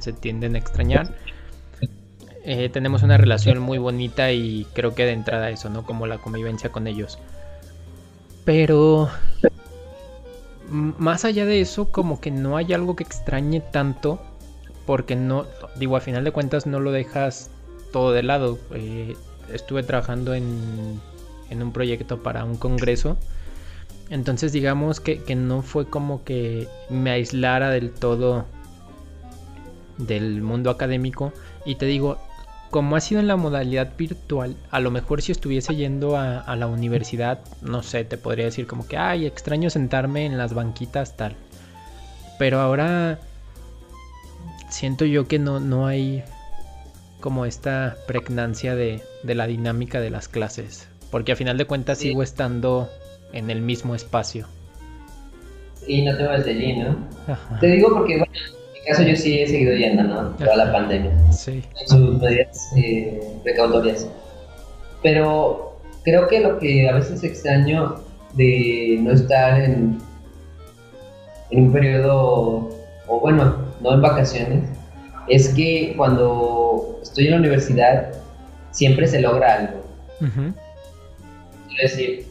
se tienden a extrañar. Eh, tenemos una relación muy bonita y creo que de entrada eso, ¿no? Como la convivencia con ellos. Pero más allá de eso, como que no hay algo que extrañe tanto. Porque no, digo, a final de cuentas no lo dejas todo de lado. Eh, estuve trabajando en, en, un proyecto para un congreso. Entonces digamos que, que, no fue como que me aislara del todo del mundo académico. Y te digo, como ha sido en la modalidad virtual, a lo mejor si estuviese yendo a, a, la universidad, no sé, te podría decir como que, ay, extraño sentarme en las banquitas tal. Pero ahora siento yo que no, no hay como esta pregnancia de, la dinámica de las clases. Porque a final de cuentas sigo estando en el mismo espacio. Sí, no te vas de allí, ¿no? Te digo porque, bueno, en mi caso yo sí he seguido yendo, ¿no? Toda la pandemia. Sí. En sus medidas eh, precautorias. Pero creo que lo que a veces extraño de no estar en, en un periodo, o bueno, no en vacaciones, es que cuando estoy en la universidad siempre se logra algo. Es decir,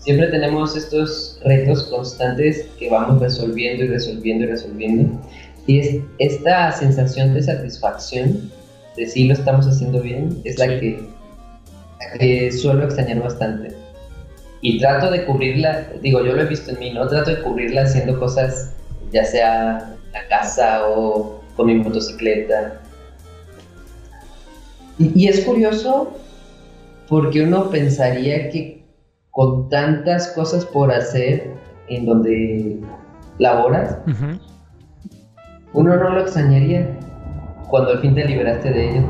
siempre tenemos estos retos constantes que vamos resolviendo y resolviendo y resolviendo. Y es esta sensación de satisfacción de si lo estamos haciendo bien es la que, suelo extrañar bastante. Y trato de cubrirla, digo, yo lo he visto en mí, ¿no? Trato de cubrirla haciendo cosas, ya sea en la casa o con mi motocicleta. Y, es curioso porque uno pensaría que con tantas cosas por hacer en donde laboras, uno no lo extrañaría cuando al fin te liberaste de ello.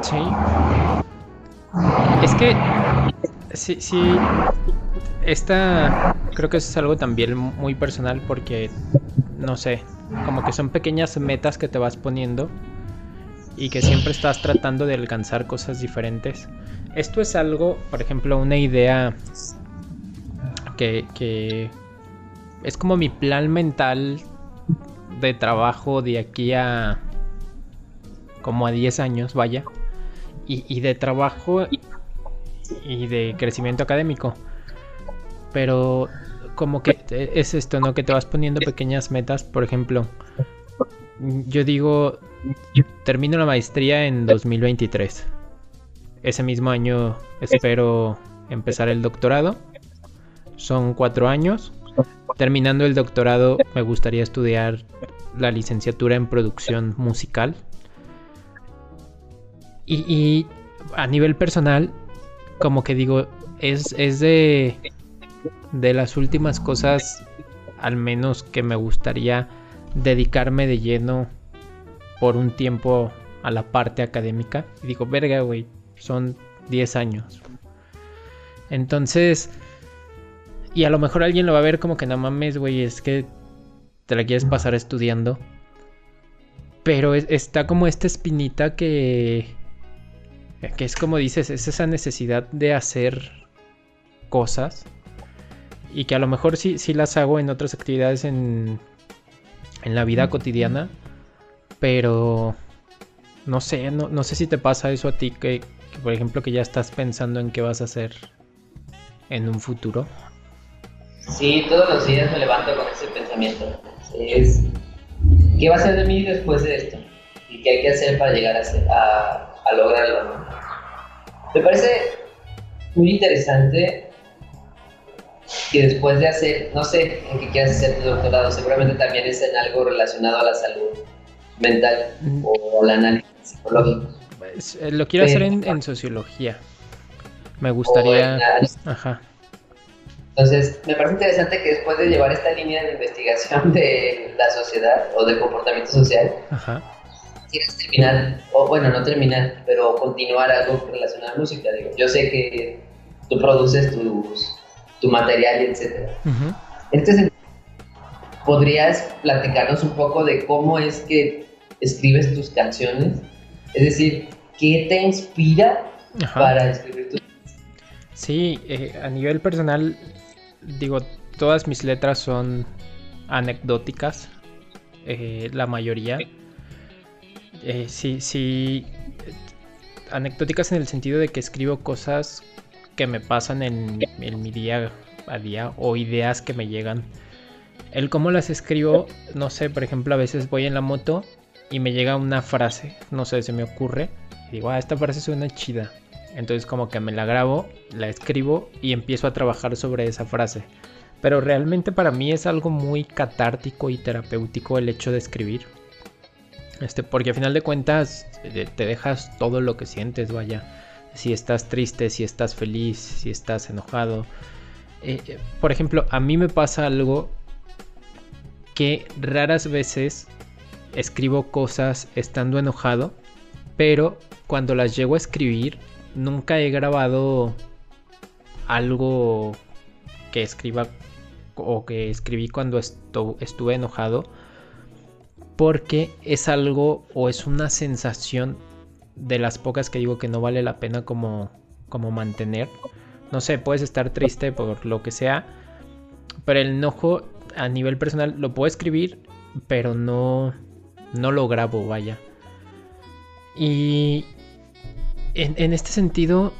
Sí. Es que sí, sí. Esta creo que eso es algo también muy personal porque no sé, como que son pequeñas metas que te vas poniendo y que siempre estás tratando de alcanzar cosas diferentes. Esto es algo, por ejemplo, una idea que, es como mi plan mental de trabajo de aquí a como a 10 años, vaya. Y, y, de trabajo y de crecimiento académico. Pero como que es esto, ¿no? Que te vas poniendo pequeñas metas, por ejemplo. Yo digo, termino la maestría en 2023. Ese mismo año espero empezar el doctorado. Son cuatro años. Terminando el doctorado me gustaría estudiar la licenciatura en producción musical. Y, a nivel personal, como que digo, es, es de de las últimas cosas, al menos que me gustaría dedicarme de lleno por un tiempo a la parte académica. Y digo, verga, güey, son 10 años. Entonces, y a lo mejor alguien lo va a ver como que no mames, güey, es que te la quieres pasar estudiando. Pero está como esta espinita que... Que es como dices, es esa necesidad de hacer cosas y que a lo mejor sí, sí las hago en otras actividades en, en la vida cotidiana, pero no sé, no, sé si te pasa eso a ti, que, por ejemplo que ya estás pensando en qué vas a hacer en un futuro. Sí, todos los días me levanto con ese pensamiento. Es, ¿qué va a ser de mí después de esto? ¿Y qué hay que hacer para llegar a, a lograrlo? Me parece muy interesante que después de hacer, no sé en qué quieras hacer tu doctorado, seguramente también es en algo relacionado a la salud mental o el análisis psicológico. Pues, eh, lo quiero hacer en, sociología. Me gustaría. En Ajá. Entonces, me parece interesante que después de llevar esta línea de investigación de la sociedad o del comportamiento social, quieres terminar, o bueno, no terminar, pero continuar algo relacionado a la música. Digo, yo sé que tú produces tus, tu material, etc. Entonces, ¿podrías platicarnos un poco de cómo es que escribes tus canciones? Es decir, ¿qué te inspira para escribir tus Sí, eh, a nivel personal, digo, todas mis letras son anecdóticas, eh, la mayoría. Eh, sí, sí, anecdóticas en el sentido de que escribo cosas que me pasan en, en, mi día a día o ideas que me llegan. El cómo las escribo, no sé, por ejemplo, a veces voy en la moto y me llega una frase, no sé, se me ocurre, y digo, ah, esta frase suena chida. Entonces como que me la grabo, la escribo y empiezo a trabajar sobre esa frase. Pero realmente para mí es algo muy catártico y terapéutico el hecho de escribir. Este, porque a final de cuentas eh, te dejas todo lo que sientes, vaya. Si estás triste, si estás feliz, si estás enojado. Eh, eh, por ejemplo, a mí me pasa algo que raras veces escribo cosas estando enojado, pero cuando las llego a escribir nunca he grabado algo que escriba o que escribí cuando estuve enojado porque es algo o es una sensación de las pocas que digo que no vale la pena como, como mantener. No sé, puedes estar triste por lo que sea, pero el enojo a nivel personal lo puedo escribir, pero no, no lo grabo, vaya. Y, en, este sentido,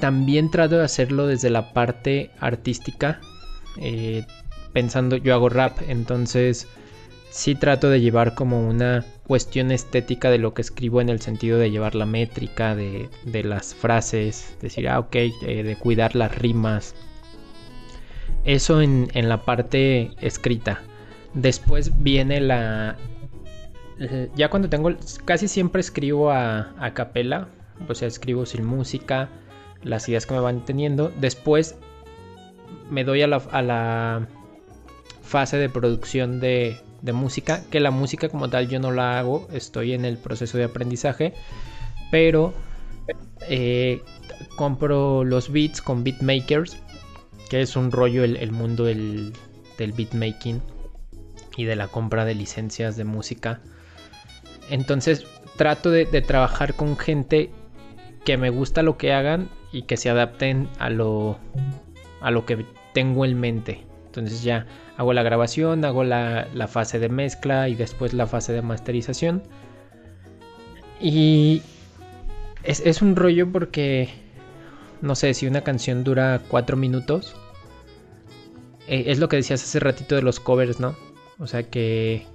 también trato de hacerlo desde la parte artística. Eh, pensando, yo hago rap, entonces sí trato de llevar como una cuestión estética de lo que escribo en el sentido de llevar la métrica de, las frases, decir, ah, ok, eh, de cuidar las rimas. Eso en, la parte escrita. Después viene la... Ya cuando tengo... Casi siempre escribo a, a capela o sea, escribo sin música, las ideas que me van teniendo. Después me doy a la, fase de producción de, música, que la música como tal yo no la hago, estoy en el proceso de aprendizaje, pero eh, compro los beats con beatmakers, que es un rollo el, mundo del, del beatmaking y de la compra de licencias de música. Entonces trato de trabajar con gente que me gusta lo que hagan y que se adapten a lo, a lo que tengo en mente. Entonces ya hago la grabación, hago la, fase de mezcla y después la fase de masterización. Y es, un rollo porque, no sé, si una canción dura cuatro minutos, eh, es lo que decías hace ratito de los covers, ¿no? O sea que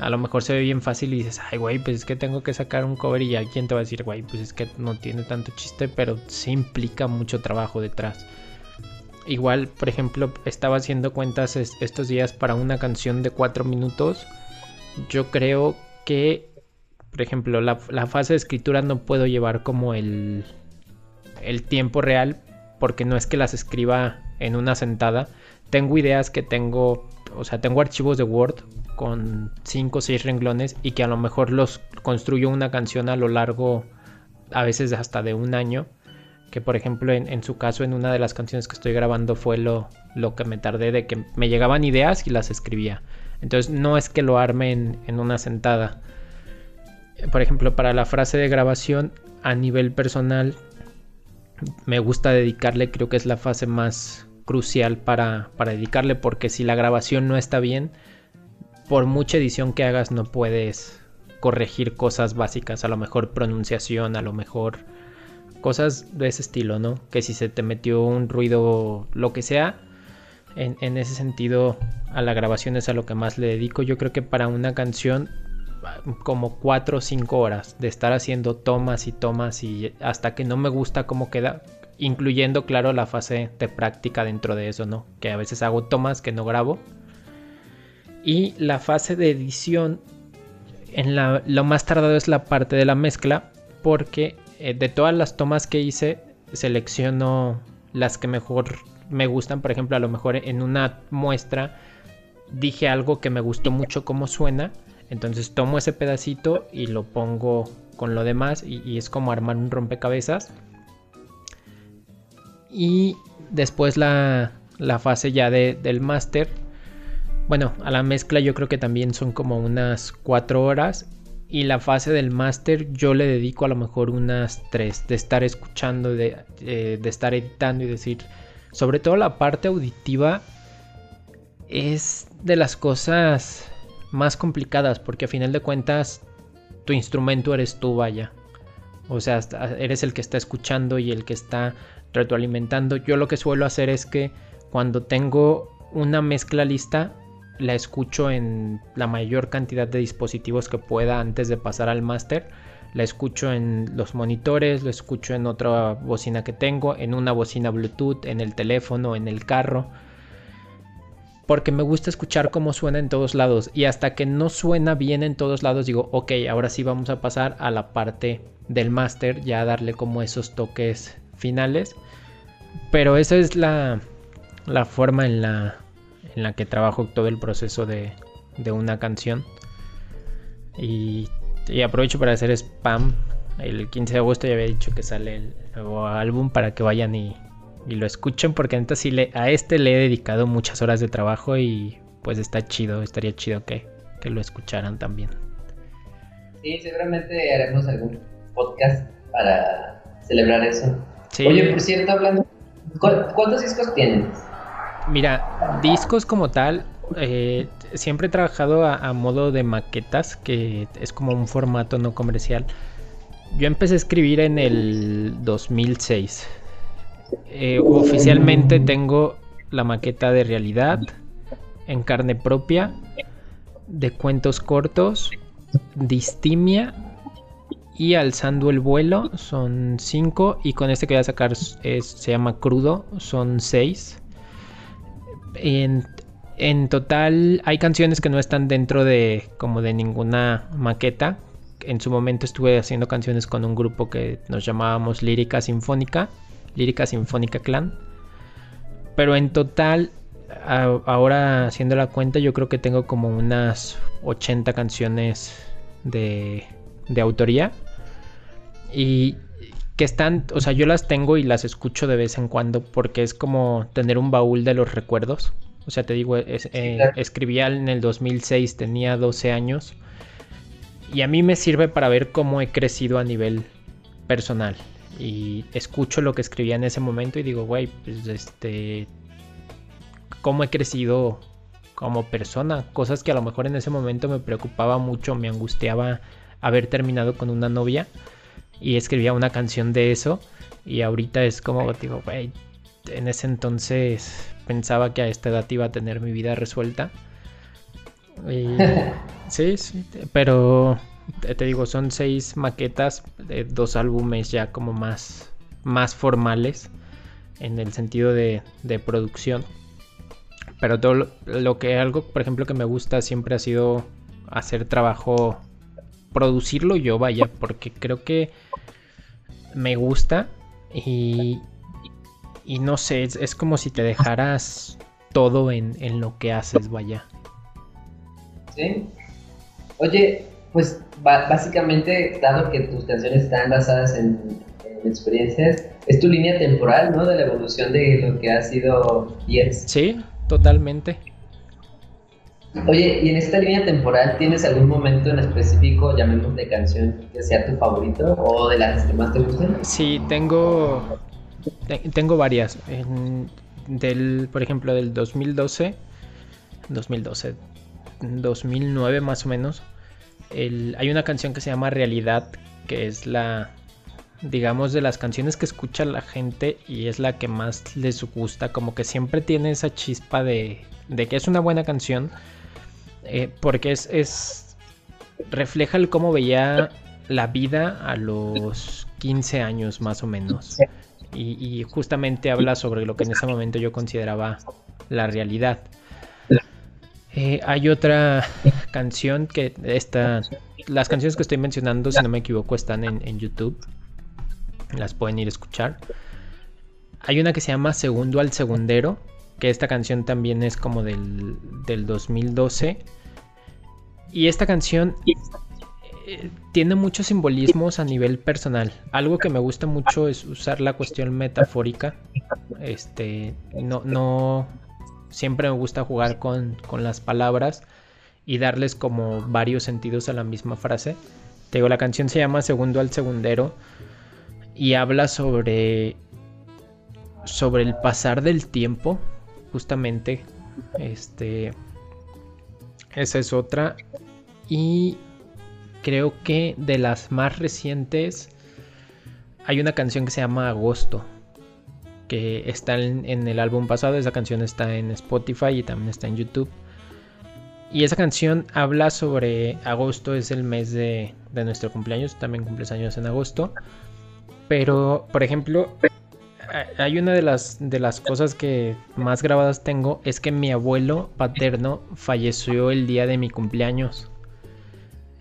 a lo mejor se ve bien fácil y dices, ay, güey, pues es que tengo que sacar un cover y alguien te va a decir, güey, pues es que no tiene tanto chiste, pero sí implica mucho trabajo detrás. Igual, por ejemplo, estaba haciendo cuentas estos días para una canción de 4 minutos. Yo creo que, por ejemplo, la, fase de escritura no puedo llevar como el, el tiempo real, porque no es que las escriba en una sentada. Tengo ideas que tengo, o sea, tengo archivos de Word con 5 o 6 renglones y que a lo mejor los construyo una canción a lo largo, a veces hasta de un año. Que por ejemplo en, su caso en una de las canciones que estoy grabando fue lo, lo, que me tardé de que me llegaban ideas y las escribía. Entonces no es que lo arme en, una sentada. Por ejemplo, para la frase de grabación a nivel personal me gusta dedicarle, creo que es la fase más crucial para, para dedicarle porque si la grabación no está bien, por mucha edición que hagas no puedes corregir cosas básicas, a lo mejor pronunciación, a lo mejor cosas de ese estilo, ¿no? Que si se te metió un ruido, lo que sea, en, ese sentido a la grabación es a lo que más le dedico. Yo creo que para una canción como 4 o 5 horas de estar haciendo tomas y tomas y hasta que no me gusta cómo queda, incluyendo claro la fase de práctica dentro de eso, ¿no? Que a veces hago tomas que no grabo y la fase de edición, en la, lo más tardado es la parte de la mezcla, porque eh, de todas las tomas que hice, selecciono las que mejor me gustan, por ejemplo, a lo mejor en una muestra dije algo que me gustó mucho cómo suena, entonces tomo ese pedacito y lo pongo con lo demás y, es como armar un rompecabezas. Y después la, fase ya del máster. Bueno, a la mezcla yo creo que también son como unas 4 horas. Y la fase del máster yo le dedico a lo mejor unas 3 de estar escuchando, de, eh, de estar editando y decir, sobre todo la parte auditiva es de las cosas más complicadas porque a final de cuentas tu instrumento eres tú, vaya. O sea, eres el que está escuchando y el que está retroalimentando. Yo lo que suelo hacer es que cuando tengo una mezcla lista, la escucho en la mayor cantidad de dispositivos que pueda antes de pasar al máster. La escucho en los monitores, lo escucho en otra bocina que tengo, en una bocina Bluetooth, en el teléfono, en el carro porque me gusta escuchar cómo suena en todos lados y hasta que no suena bien en todos lados digo, ok, ahora sí vamos a pasar a la parte del máster, ya darle como esos toques finales. Pero esa es la, la forma en la, en la que trabajo todo el proceso de, de una canción. Y, y, aprovecho para hacer spam. El 15 de agosto ya había dicho que sale el nuevo álbum para que vayan y, y lo escuchen porque entonces sí le, a este le he dedicado muchas horas de trabajo y pues está chido, estaría chido que, lo escucharan también. Sí, seguramente haremos algún podcast para celebrar eso. Oye, por cierto, hablando, ¿cuántos discos tienes? Mira, discos como tal, eh, siempre he trabajado a, modo de maquetas, que es como un formato no comercial. Yo empecé a escribir en el 2006 eh, oficialmente tengo la maqueta de realidad en carne propia, de cuentos cortos, distimia y alzando el vuelo son 5 y con este que voy a sacar se llama crudo, son 6. En, en, total hay canciones que no están dentro de como de ninguna maqueta. En su momento estuve haciendo canciones con un grupo que nos llamábamos Lírica Sinfónica Lírica Sinfónica Clan. Pero en total, ahora haciendo la cuenta, yo creo que tengo como unas 80 canciones de, de autoría. Y que están, o sea, yo las tengo y las escucho de vez en cuando porque es como tener un baúl de los recuerdos. O sea, te digo, eh, escribía en el 2006, tenía 12 años. Y a mí me sirve para ver cómo he crecido a nivel personal y escucho lo que escribía en ese momento y digo, güey, pues este, cómo he crecido como persona, cosas que a lo mejor en ese momento me preocupaba mucho, me angustiaba haber terminado con una novia y escribía una canción de eso y ahorita es como digo, güey, en ese entonces pensaba que a esta edad iba a tener mi vida resuelta. *laughs* sí, sí, pero te digo, son seis maquetas de dos álbumes ya como más, más formales en el sentido de, producción. Pero todo lo, que algo, por ejemplo, que me gusta siempre ha sido hacer trabajo, producirlo yo, vaya, porque creo que me gusta y, y no sé, es, como si te dejaras todo en, en lo que haces, vaya. Sí. Oye, pues básicamente, dado que tus canciones están basadas en, experiencias, es tu línea temporal, ¿no? De la evolución de lo que ha sido Yes. Sí, totalmente. Oye, y en esta línea temporal, ¿tienes algún momento en específico, llamemos de canción, que sea tu favorito o de las que más te gusten? Sí, tengo, tengo varias. del, por ejemplo, del 2012, 2012, 2009 más o menos hay una canción que se llama Realidad, que es la, digamos, de las canciones que escucha la gente y es la que más les gusta, como que siempre tiene esa chispa de, de que es una buena canción, eh, porque es, es, refleja el cómo veía la vida a los 15 años más o menos. Y, y justamente habla sobre lo que en ese momento yo consideraba la realidad. Eh, hay otra canción que está. Las canciones que estoy mencionando, si no me equivoco, están en, YouTube. Las pueden ir a escuchar. Hay una que se llama Segundo al Segundero, que esta canción también es como del, del 2012. Y esta canción eh, tiene muchos simbolismos a nivel personal. Algo que me gusta mucho es usar la cuestión metafórica. Este, no, no, siempre me gusta jugar con, con las palabras y darles como varios sentidos a la misma frase. Te digo, la canción se llama Segundo al Segundero y habla sobre sobre el pasar del tiempo, justamente. Este esa es otra y creo que de las más recientes hay una canción que se llama Agosto que está en, el álbum pasado, esa canción está en Spotify y también está en YouTube. Y esa canción habla sobre agosto, es el mes de, nuestro cumpleaños, también cumples años en agosto. Pero, por ejemplo, hay una de las, de las cosas que más grabadas tengo, es que mi abuelo paterno falleció el día de mi cumpleaños.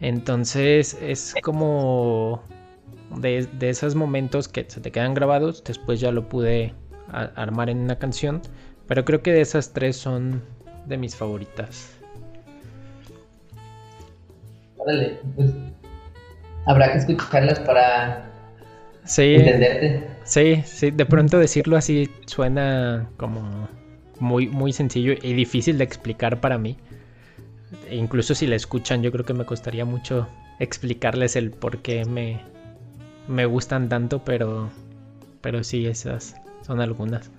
Entonces es como de, de esos momentos que se te quedan grabados, después ya lo pude armar en una canción, pero creo que de esas tres son de mis favoritas. Órale, pues habrá que escucharlas para entenderte. Sí, sí, de pronto decirlo así suena como muy, muy sencillo y difícil de explicar para mí. E incluso si la escuchan, yo creo que me costaría mucho explicarles el por qué me, me gustan tanto, pero, pero sí, esas son algunas.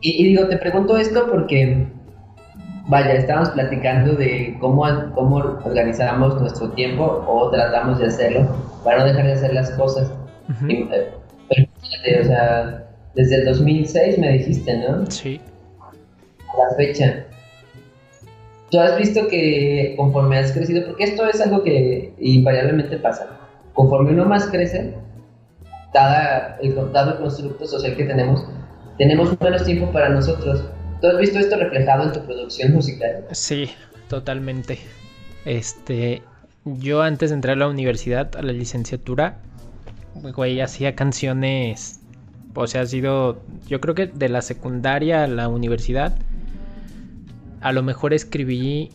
y digo, te pregunto esto porque vaya, estábamos platicando de cómo, cómo organizamos nuestro tiempo o tratamos de hacerlo para no dejar de hacer las cosas. Eh, pero fíjate, o sea, desde el 2006 me dijiste, ¿no? Sí. A la fecha. Tú has visto que conforme has crecido, porque esto es algo que invariablemente pasa, conforme uno más crece, dada el, dado el constructo social que tenemos, tenemos menos tiempo para nosotros ¿Tú has visto esto reflejado en tu producción musical? Sí, totalmente. Este, yo antes de entrar a la universidad, a la licenciatura, güey, hacía canciones, o sea, ha sido, yo creo que de la secundaria a la universidad, a lo mejor escribí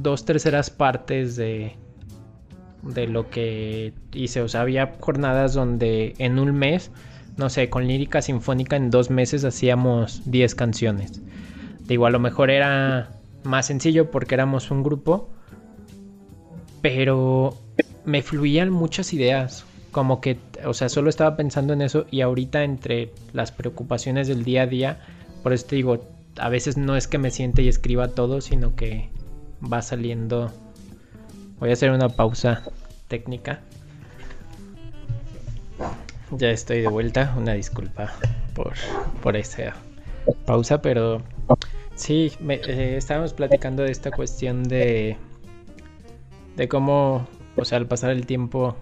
dos terceras partes de, de lo que hice, o sea, había jornadas donde en un mes no sé, con lírica sinfónica en dos meses hacíamos 10 canciones. Digo, a lo mejor era más sencillo porque éramos un grupo, pero me fluían muchas ideas. Como que, o sea, solo estaba pensando en eso y ahorita entre las preocupaciones del día a día, por eso te digo, a veces no es que me siente y escriba todo, sino que va saliendo. Voy a hacer una pausa técnica. Ya estoy de vuelta, una disculpa por, por esa pausa, pero sí, eh, estábamos platicando de esta cuestión de, de cómo, o sea, al pasar el tiempo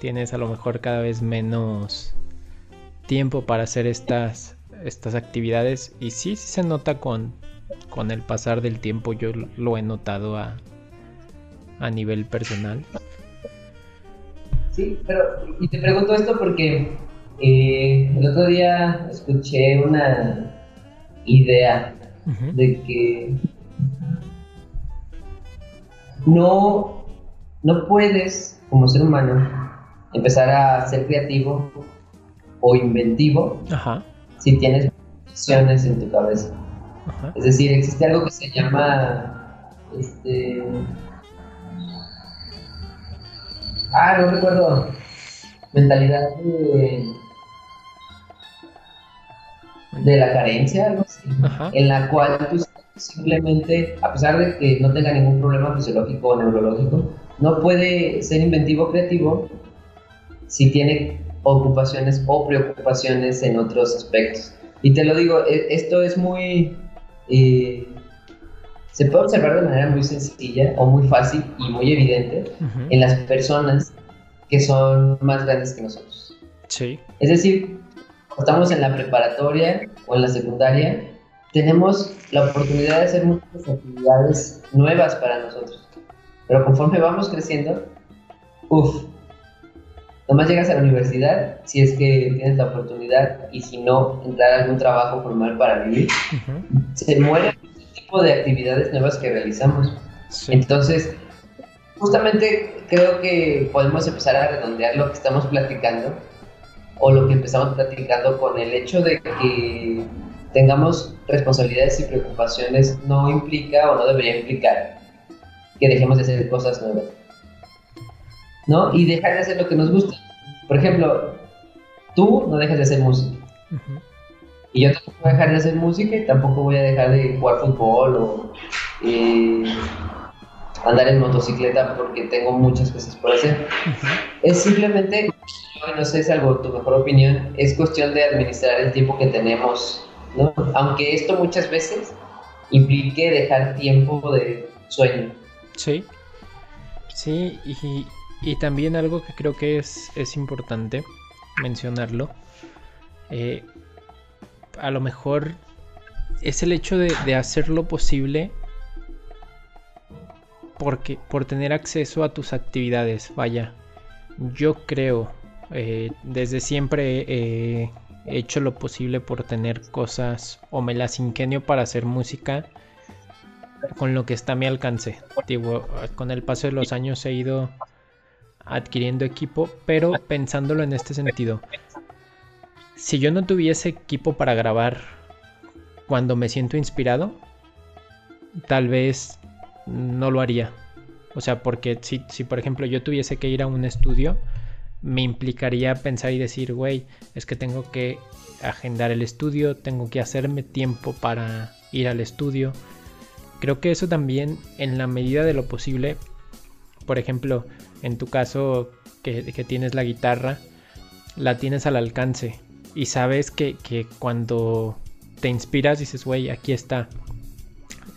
tienes a lo mejor cada vez menos tiempo para hacer estas, estas actividades. Y sí, sí se nota con, con el pasar del tiempo, yo lo he notado a, a nivel personal. Sí, pero y te pregunto esto porque eh, el otro día escuché una idea de que no, no puedes, como ser humano, empezar a ser creativo o inventivo si tienes opciones en tu cabeza. Es decir, existe algo que se llama este, Ah, no recuerdo. Mentalidad de. de la carencia, algo así. En la cual tú simplemente, a pesar de que no tenga ningún problema fisiológico o neurológico, no puede ser inventivo o creativo si tiene ocupaciones o preocupaciones en otros aspectos. Y te lo digo, e, esto es muy eh, se puede observar de manera muy sencilla o muy fácil y muy evidente en las personas que son más grandes que nosotros. Sí. Es decir, estamos en la preparatoria o en la secundaria, tenemos la oportunidad de hacer muchas actividades nuevas para nosotros. Pero conforme vamos creciendo, uff, Nomás llegas a la universidad si es que tienes la oportunidad y si no, entrar a algún trabajo formal para vivir. Se muere el tipo de actividades nuevas que realizamos. Entonces, justamente creo que podemos empezar a redondear lo que estamos platicando o lo que empezamos platicando con el hecho de que tengamos responsabilidades y preocupaciones no implica o no debería implicar que dejemos de hacer cosas nuevas. ¿no? Y dejar de hacer lo que nos gusta. Por ejemplo, tú no dejas de hacer música. Y yo tampoco voy a dejar de hacer música y tampoco voy a dejar de jugar fútbol o eh, andar en motocicleta porque tengo muchas cosas por hacer. Es simplemente, no sé algo tu mejor opinión, es cuestión de administrar el tiempo que tenemos, ¿no? Aunque esto muchas veces implique dejar tiempo de sueño. Sí, sí, y, y también algo que creo que es, es importante mencionarlo, eh, a lo mejor es el hecho de, de hacer lo posible porque, por tener acceso a tus actividades. Vaya, yo creo, eh, desde siempre he hecho lo posible por tener cosas o me las ingenio para hacer música con lo que está a mi alcance. Digo, con el paso de los años he ido adquiriendo equipo, pero pensándolo en este sentido. Si yo no tuviese equipo para grabar cuando me siento inspirado, tal vez no lo haría. O sea, porque si, si por ejemplo yo tuviese que ir a un estudio, me implicaría pensar y decir, güey, es que tengo que agendar el estudio, tengo que hacerme tiempo para ir al estudio. Creo que eso también, en la medida de lo posible, por ejemplo, en tu caso que, tienes la guitarra, la tienes al alcance y sabes que, cuando te inspiras dices, güey, aquí está.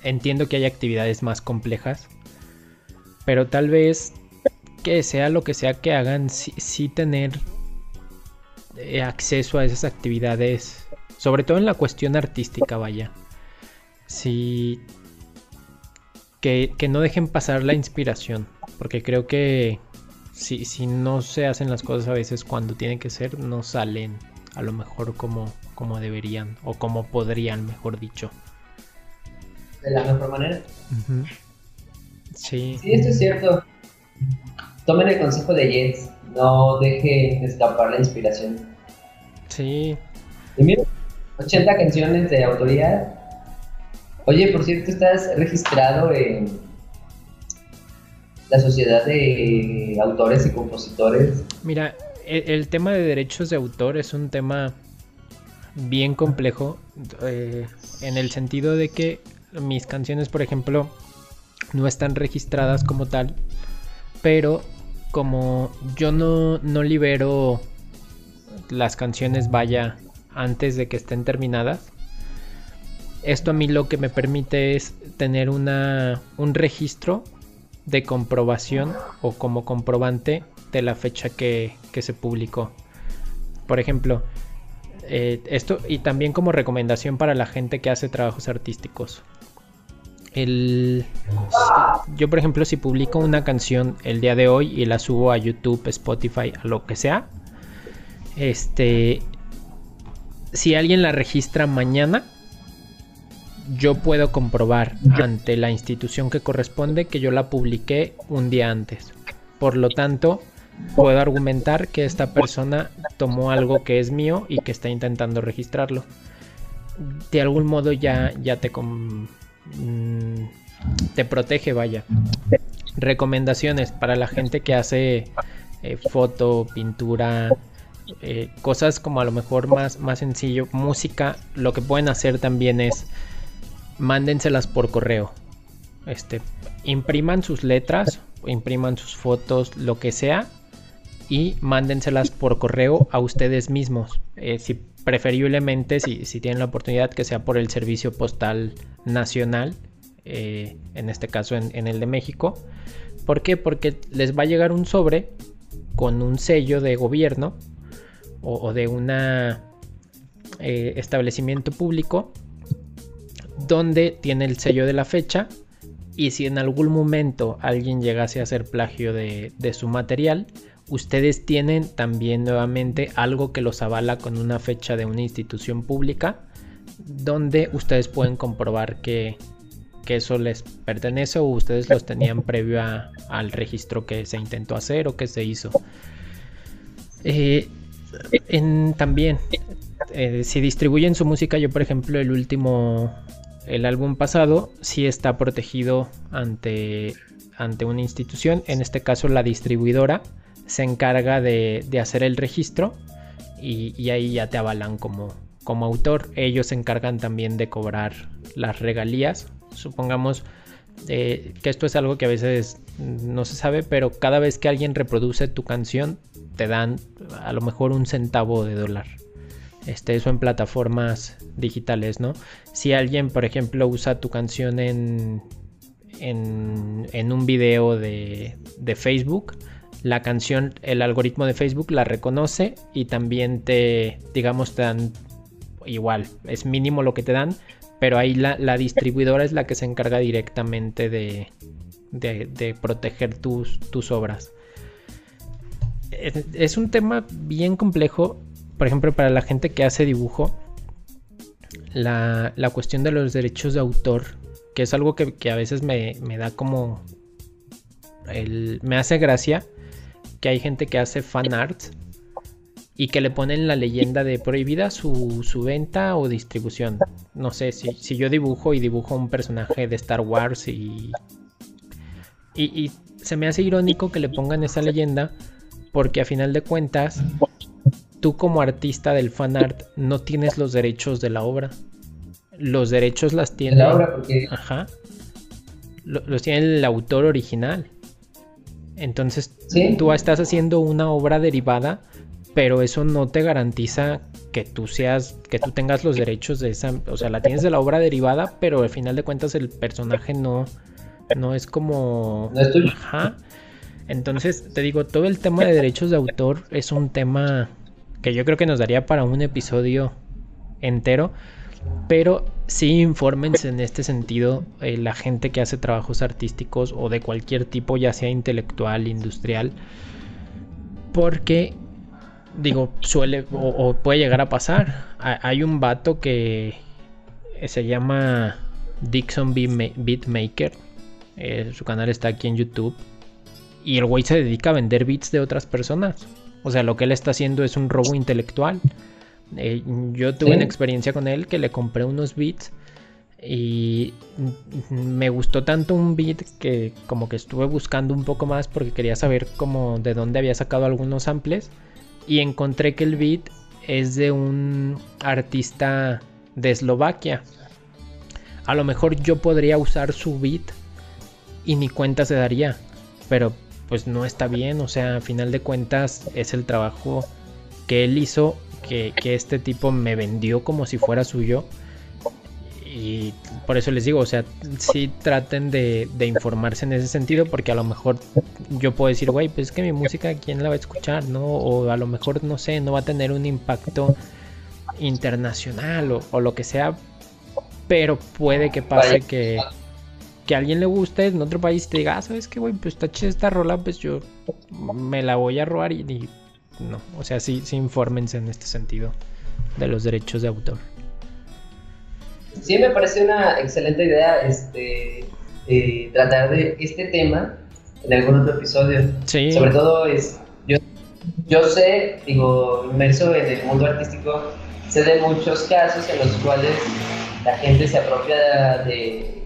Entiendo que hay actividades más complejas, pero tal vez que sea lo que sea que hagan, sí, tener eh, acceso a esas actividades, sobre todo en la cuestión artística, vaya. Sí, que, que no dejen pasar la inspiración. Porque creo que si, si no se hacen las cosas a veces cuando tienen que ser, no salen a lo mejor como, como deberían o como podrían, mejor dicho. De la mejor manera. Sí. Sí, esto es cierto. Tomen el consejo de Jens, no dejen escapar la inspiración. Sí. Y mira, 80 canciones de autoría. Oye, por cierto, estás registrado en la sociedad de autores y compositores? Mira, el, tema de derechos de autor es un tema bien complejo eh, en el sentido de que mis canciones, por ejemplo, no están registradas como tal, pero como yo no, no libero las canciones vaya antes de que estén terminadas, esto a mí lo que me permite es tener una, un registro de comprobación o como comprobante de la fecha que, se publicó. Por ejemplo, eh, esto y también como recomendación para la gente que hace trabajos artísticos. El, yo, por ejemplo, si publico una canción el día de hoy y la subo a YouTube, Spotify, a lo que sea, este, si alguien la registra mañana, yo puedo comprobar ante la institución que corresponde que yo la publiqué un día antes. Por lo tanto, puedo argumentar que esta persona tomó algo que es mío y que está intentando registrarlo. De algún modo ya, ya te, mm, te protege, vaya. Recomendaciones para la gente que hace eh, foto, pintura, eh, cosas como a lo mejor más, más sencillo, música, lo que pueden hacer también es mándenselas por correo. Este, impriman sus letras, impriman sus fotos, lo que sea, y mándenselas por correo a ustedes mismos. Eh, si, preferiblemente, si, si, tienen la oportunidad, que sea por el servicio postal nacional, eh, en este caso en, el de México. ¿Por qué? Porque les va a llegar un sobre con un sello de gobierno o, de un eh, establecimiento público donde tiene el sello de la fecha y si en algún momento alguien llegase a hacer plagio de, su material, ustedes tienen también nuevamente algo que los avala con una fecha de una institución pública donde ustedes pueden comprobar que, eso les pertenece o ustedes los tenían previo al registro que se intentó hacer o que se hizo. Eh, también, eh, si distribuyen su música, yo por ejemplo el último, el álbum pasado, sí está protegido ante, ante una institución, en este caso la distribuidora se encarga de, hacer el registro y, ahí ya te avalan como, como autor. Ellos se encargan también de cobrar las regalías. Supongamos eh, que esto es algo que a veces no se sabe, pero cada vez que alguien reproduce tu canción, te dan a lo mejor un centavo de dólar. Este, eso en plataformas digitales, ¿no? Si alguien, por ejemplo, usa tu canción en, en, un video de, de Facebook, la canción, el algoritmo de Facebook la reconoce y también te, digamos, te dan igual, es mínimo lo que te dan, pero ahí la, distribuidora es la que se encarga directamente de, de, proteger tus, tus obras. Es, un tema bien complejo, por ejemplo, para la gente que hace dibujo, la, la cuestión de los derechos de autor, que es algo que, a veces me, me da como... El, me hace gracia que hay gente que hace fan art y que le ponen la leyenda de prohibida su, venta o distribución. No sé, si, si, yo dibujo y dibujo un personaje de Star Wars y, y, se me hace irónico que le pongan esa leyenda porque a final de cuentas tú como artista del fan art no tienes los derechos de la obra. Los derechos las tiene... La obra porque... Ajá. Los tiene el autor original. Entonces tú estás haciendo una obra derivada, pero eso no te garantiza que tú seas, que tú tengas los derechos de esa, o sea, la tienes de la obra derivada, pero al final de cuentas el personaje no, no es como, no es tuyo. Ajá. Entonces te digo, todo el tema de derechos de autor es un tema que yo creo que nos daría para un episodio entero. Pero sí infórmense en este sentido eh, la gente que hace trabajos artísticos o de cualquier tipo, ya sea intelectual, industrial, porque digo, suele o, puede llegar a pasar. hay un vato que se llama Dixon Beatmaker, eh, su canal está aquí en YouTube, y el güey se dedica a vender beats de otras personas. O sea, lo que él está haciendo es un robo intelectual. Eh, yo tuve una experiencia con él que le compré unos beats y me gustó tanto un beat que como que estuve buscando un poco más porque quería saber como de dónde había sacado algunos samples y encontré que el beat es de un artista de Eslovaquia. A lo mejor yo podría usar su beat y ni cuenta se daría, pero pues no está bien, o sea, a final de cuentas es el trabajo que él hizo que, este tipo me vendió como si fuera suyo. Y por eso les digo, o sea, sí traten de, informarse en ese sentido, porque a lo mejor yo puedo decir, güey, pues es que mi música, ¿quién la va a escuchar? ¿No? O a lo mejor, no sé, no va a tener un impacto internacional o, o lo que sea, pero puede que pase que, que a alguien le guste en otro país y te diga, ah, ¿sabes qué, güey? Pues está chida esta rola, pues yo me la voy a robar y no. O sea, sí, sí infórmense en este sentido de los derechos de autor. Sí, me parece una excelente idea este, eh, tratar de este tema en algún otro episodio. Sí. Sobre todo es, yo, yo sé, digo, inmerso en el mundo artístico, sé de muchos casos en los cuales la gente se apropia de,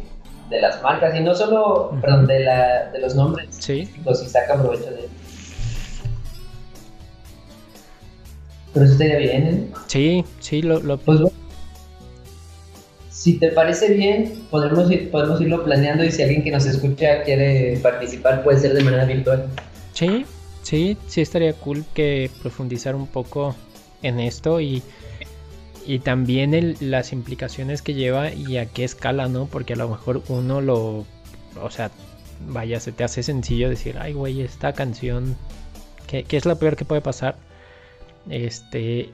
de las marcas y no solo, perdón, de, la, de los nombres, sí. y saca provecho de Pero eso estaría bien, ¿eh? Sí, sí, lo... lo... Pues si te parece bien, podemos, ir, podemos irlo planeando y si alguien que nos escucha quiere participar, puede ser de manera virtual. Sí, sí, sí estaría cool que profundizar un poco en esto y, y también las implicaciones que lleva y a qué escala, ¿no? Porque a lo mejor uno lo, o sea, vaya, se te hace sencillo decir, ay, güey, esta canción, ¿qué, ¿qué, es lo peor que puede pasar? Este,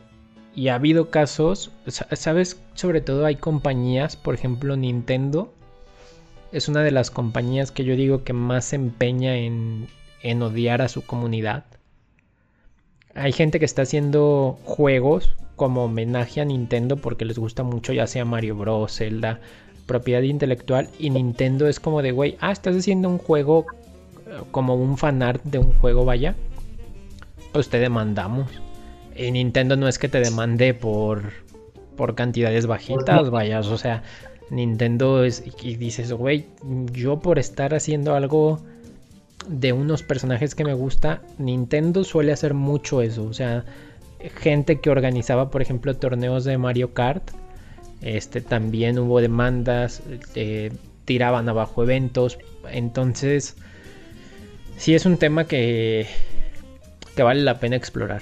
y ha habido casos, sabes, sobre todo hay compañías, por ejemplo Nintendo, es una de las compañías que yo digo que más se empeña en, en odiar a su comunidad. Hay gente que está haciendo juegos como homenaje a Nintendo porque les gusta mucho, ya sea Mario Bros, Zelda, propiedad intelectual. Y Nintendo es como de, güey, ah, estás haciendo un juego eh, como un fanart de un juego, vaya. Pues te demandamos. Y Nintendo no es que te demande por, por cantidades bajitas, vayas. O sea, Nintendo es. Y dices, güey, yo por estar haciendo algo de unos personajes que me gusta, Nintendo suele hacer mucho eso. O sea, gente que organizaba, por ejemplo, torneos de Mario Kart. Este también hubo demandas, eh, tiraban abajo eventos. Entonces, sí es un tema que, que vale la pena explorar.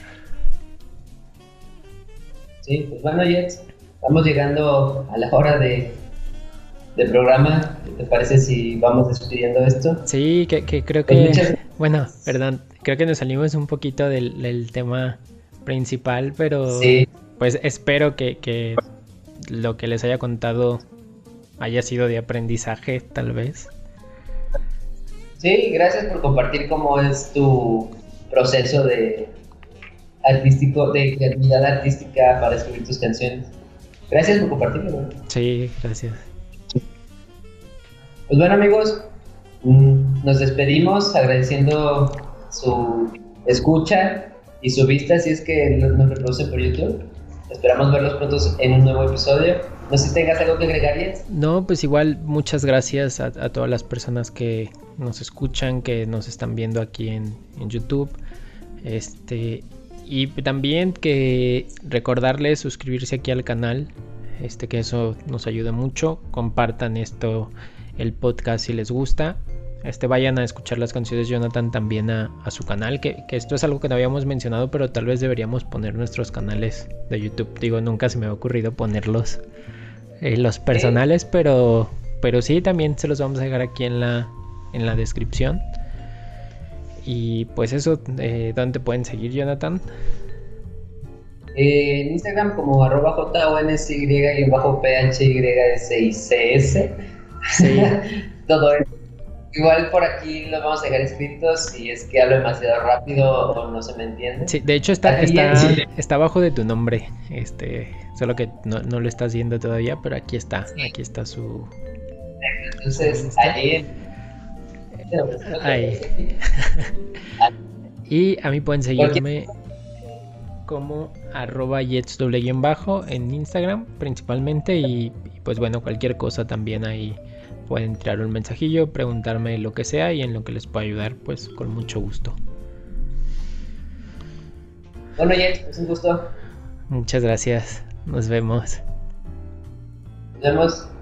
Sí, pues bueno, Jets, estamos llegando a la hora de, del programa. ¿Te parece si vamos despidiendo esto? Sí, que, creo pues que. *laughs* Bueno, perdón, creo que nos salimos un poquito del, tema principal, pero pues espero que, lo que les haya contado haya sido de aprendizaje, tal vez. Sí, gracias por compartir cómo es tu proceso de artístico, de creatividad artística para escribir tus canciones. Gracias por compartirlo. Sí, gracias. Pues bueno amigos, mm, nos despedimos agradeciendo su escucha y su vista si es que nos reproduce por YouTube. Esperamos verlos pronto en un nuevo episodio. No sé si tengas algo que agregar, No, pues igual muchas gracias a, todas las personas que nos escuchan, que nos están viendo aquí en, en YouTube. Este, y también que recordarles suscribirse aquí al canal, este que eso nos ayuda mucho. Compartan esto el podcast si les gusta. Este, vayan a escuchar las canciones de Jonathan también a, su canal, que, esto es algo que no habíamos mencionado, pero tal vez deberíamos poner nuestros canales de YouTube. Digo, nunca se me ha ocurrido ponerlos eh, los personales, pero, pero sí, también se los vamos a dejar aquí en la, en la descripción. Y pues eso, eh, ¿dónde pueden seguir, Jonathan? Eh, en Instagram como arroba jonsy-phy6cs. Sí. *laughs* Todo eso. Igual por aquí lo vamos a dejar escritos si es que hablo demasiado rápido o no se me entiende. Sí, de hecho está, está, está abajo de tu nombre. Este, solo que no, lo estás viendo todavía, pero aquí está. Aquí está su. Entonces, ahí Ahí. *laughs* y a mí pueden seguirme como arroba bajo en Instagram principalmente y, pues bueno cualquier cosa también ahí pueden tirar un mensajillo, preguntarme lo que sea y en lo que les pueda ayudar pues con mucho gusto. Bueno Jets, es un gusto. Muchas gracias, nos vemos. Nos vemos.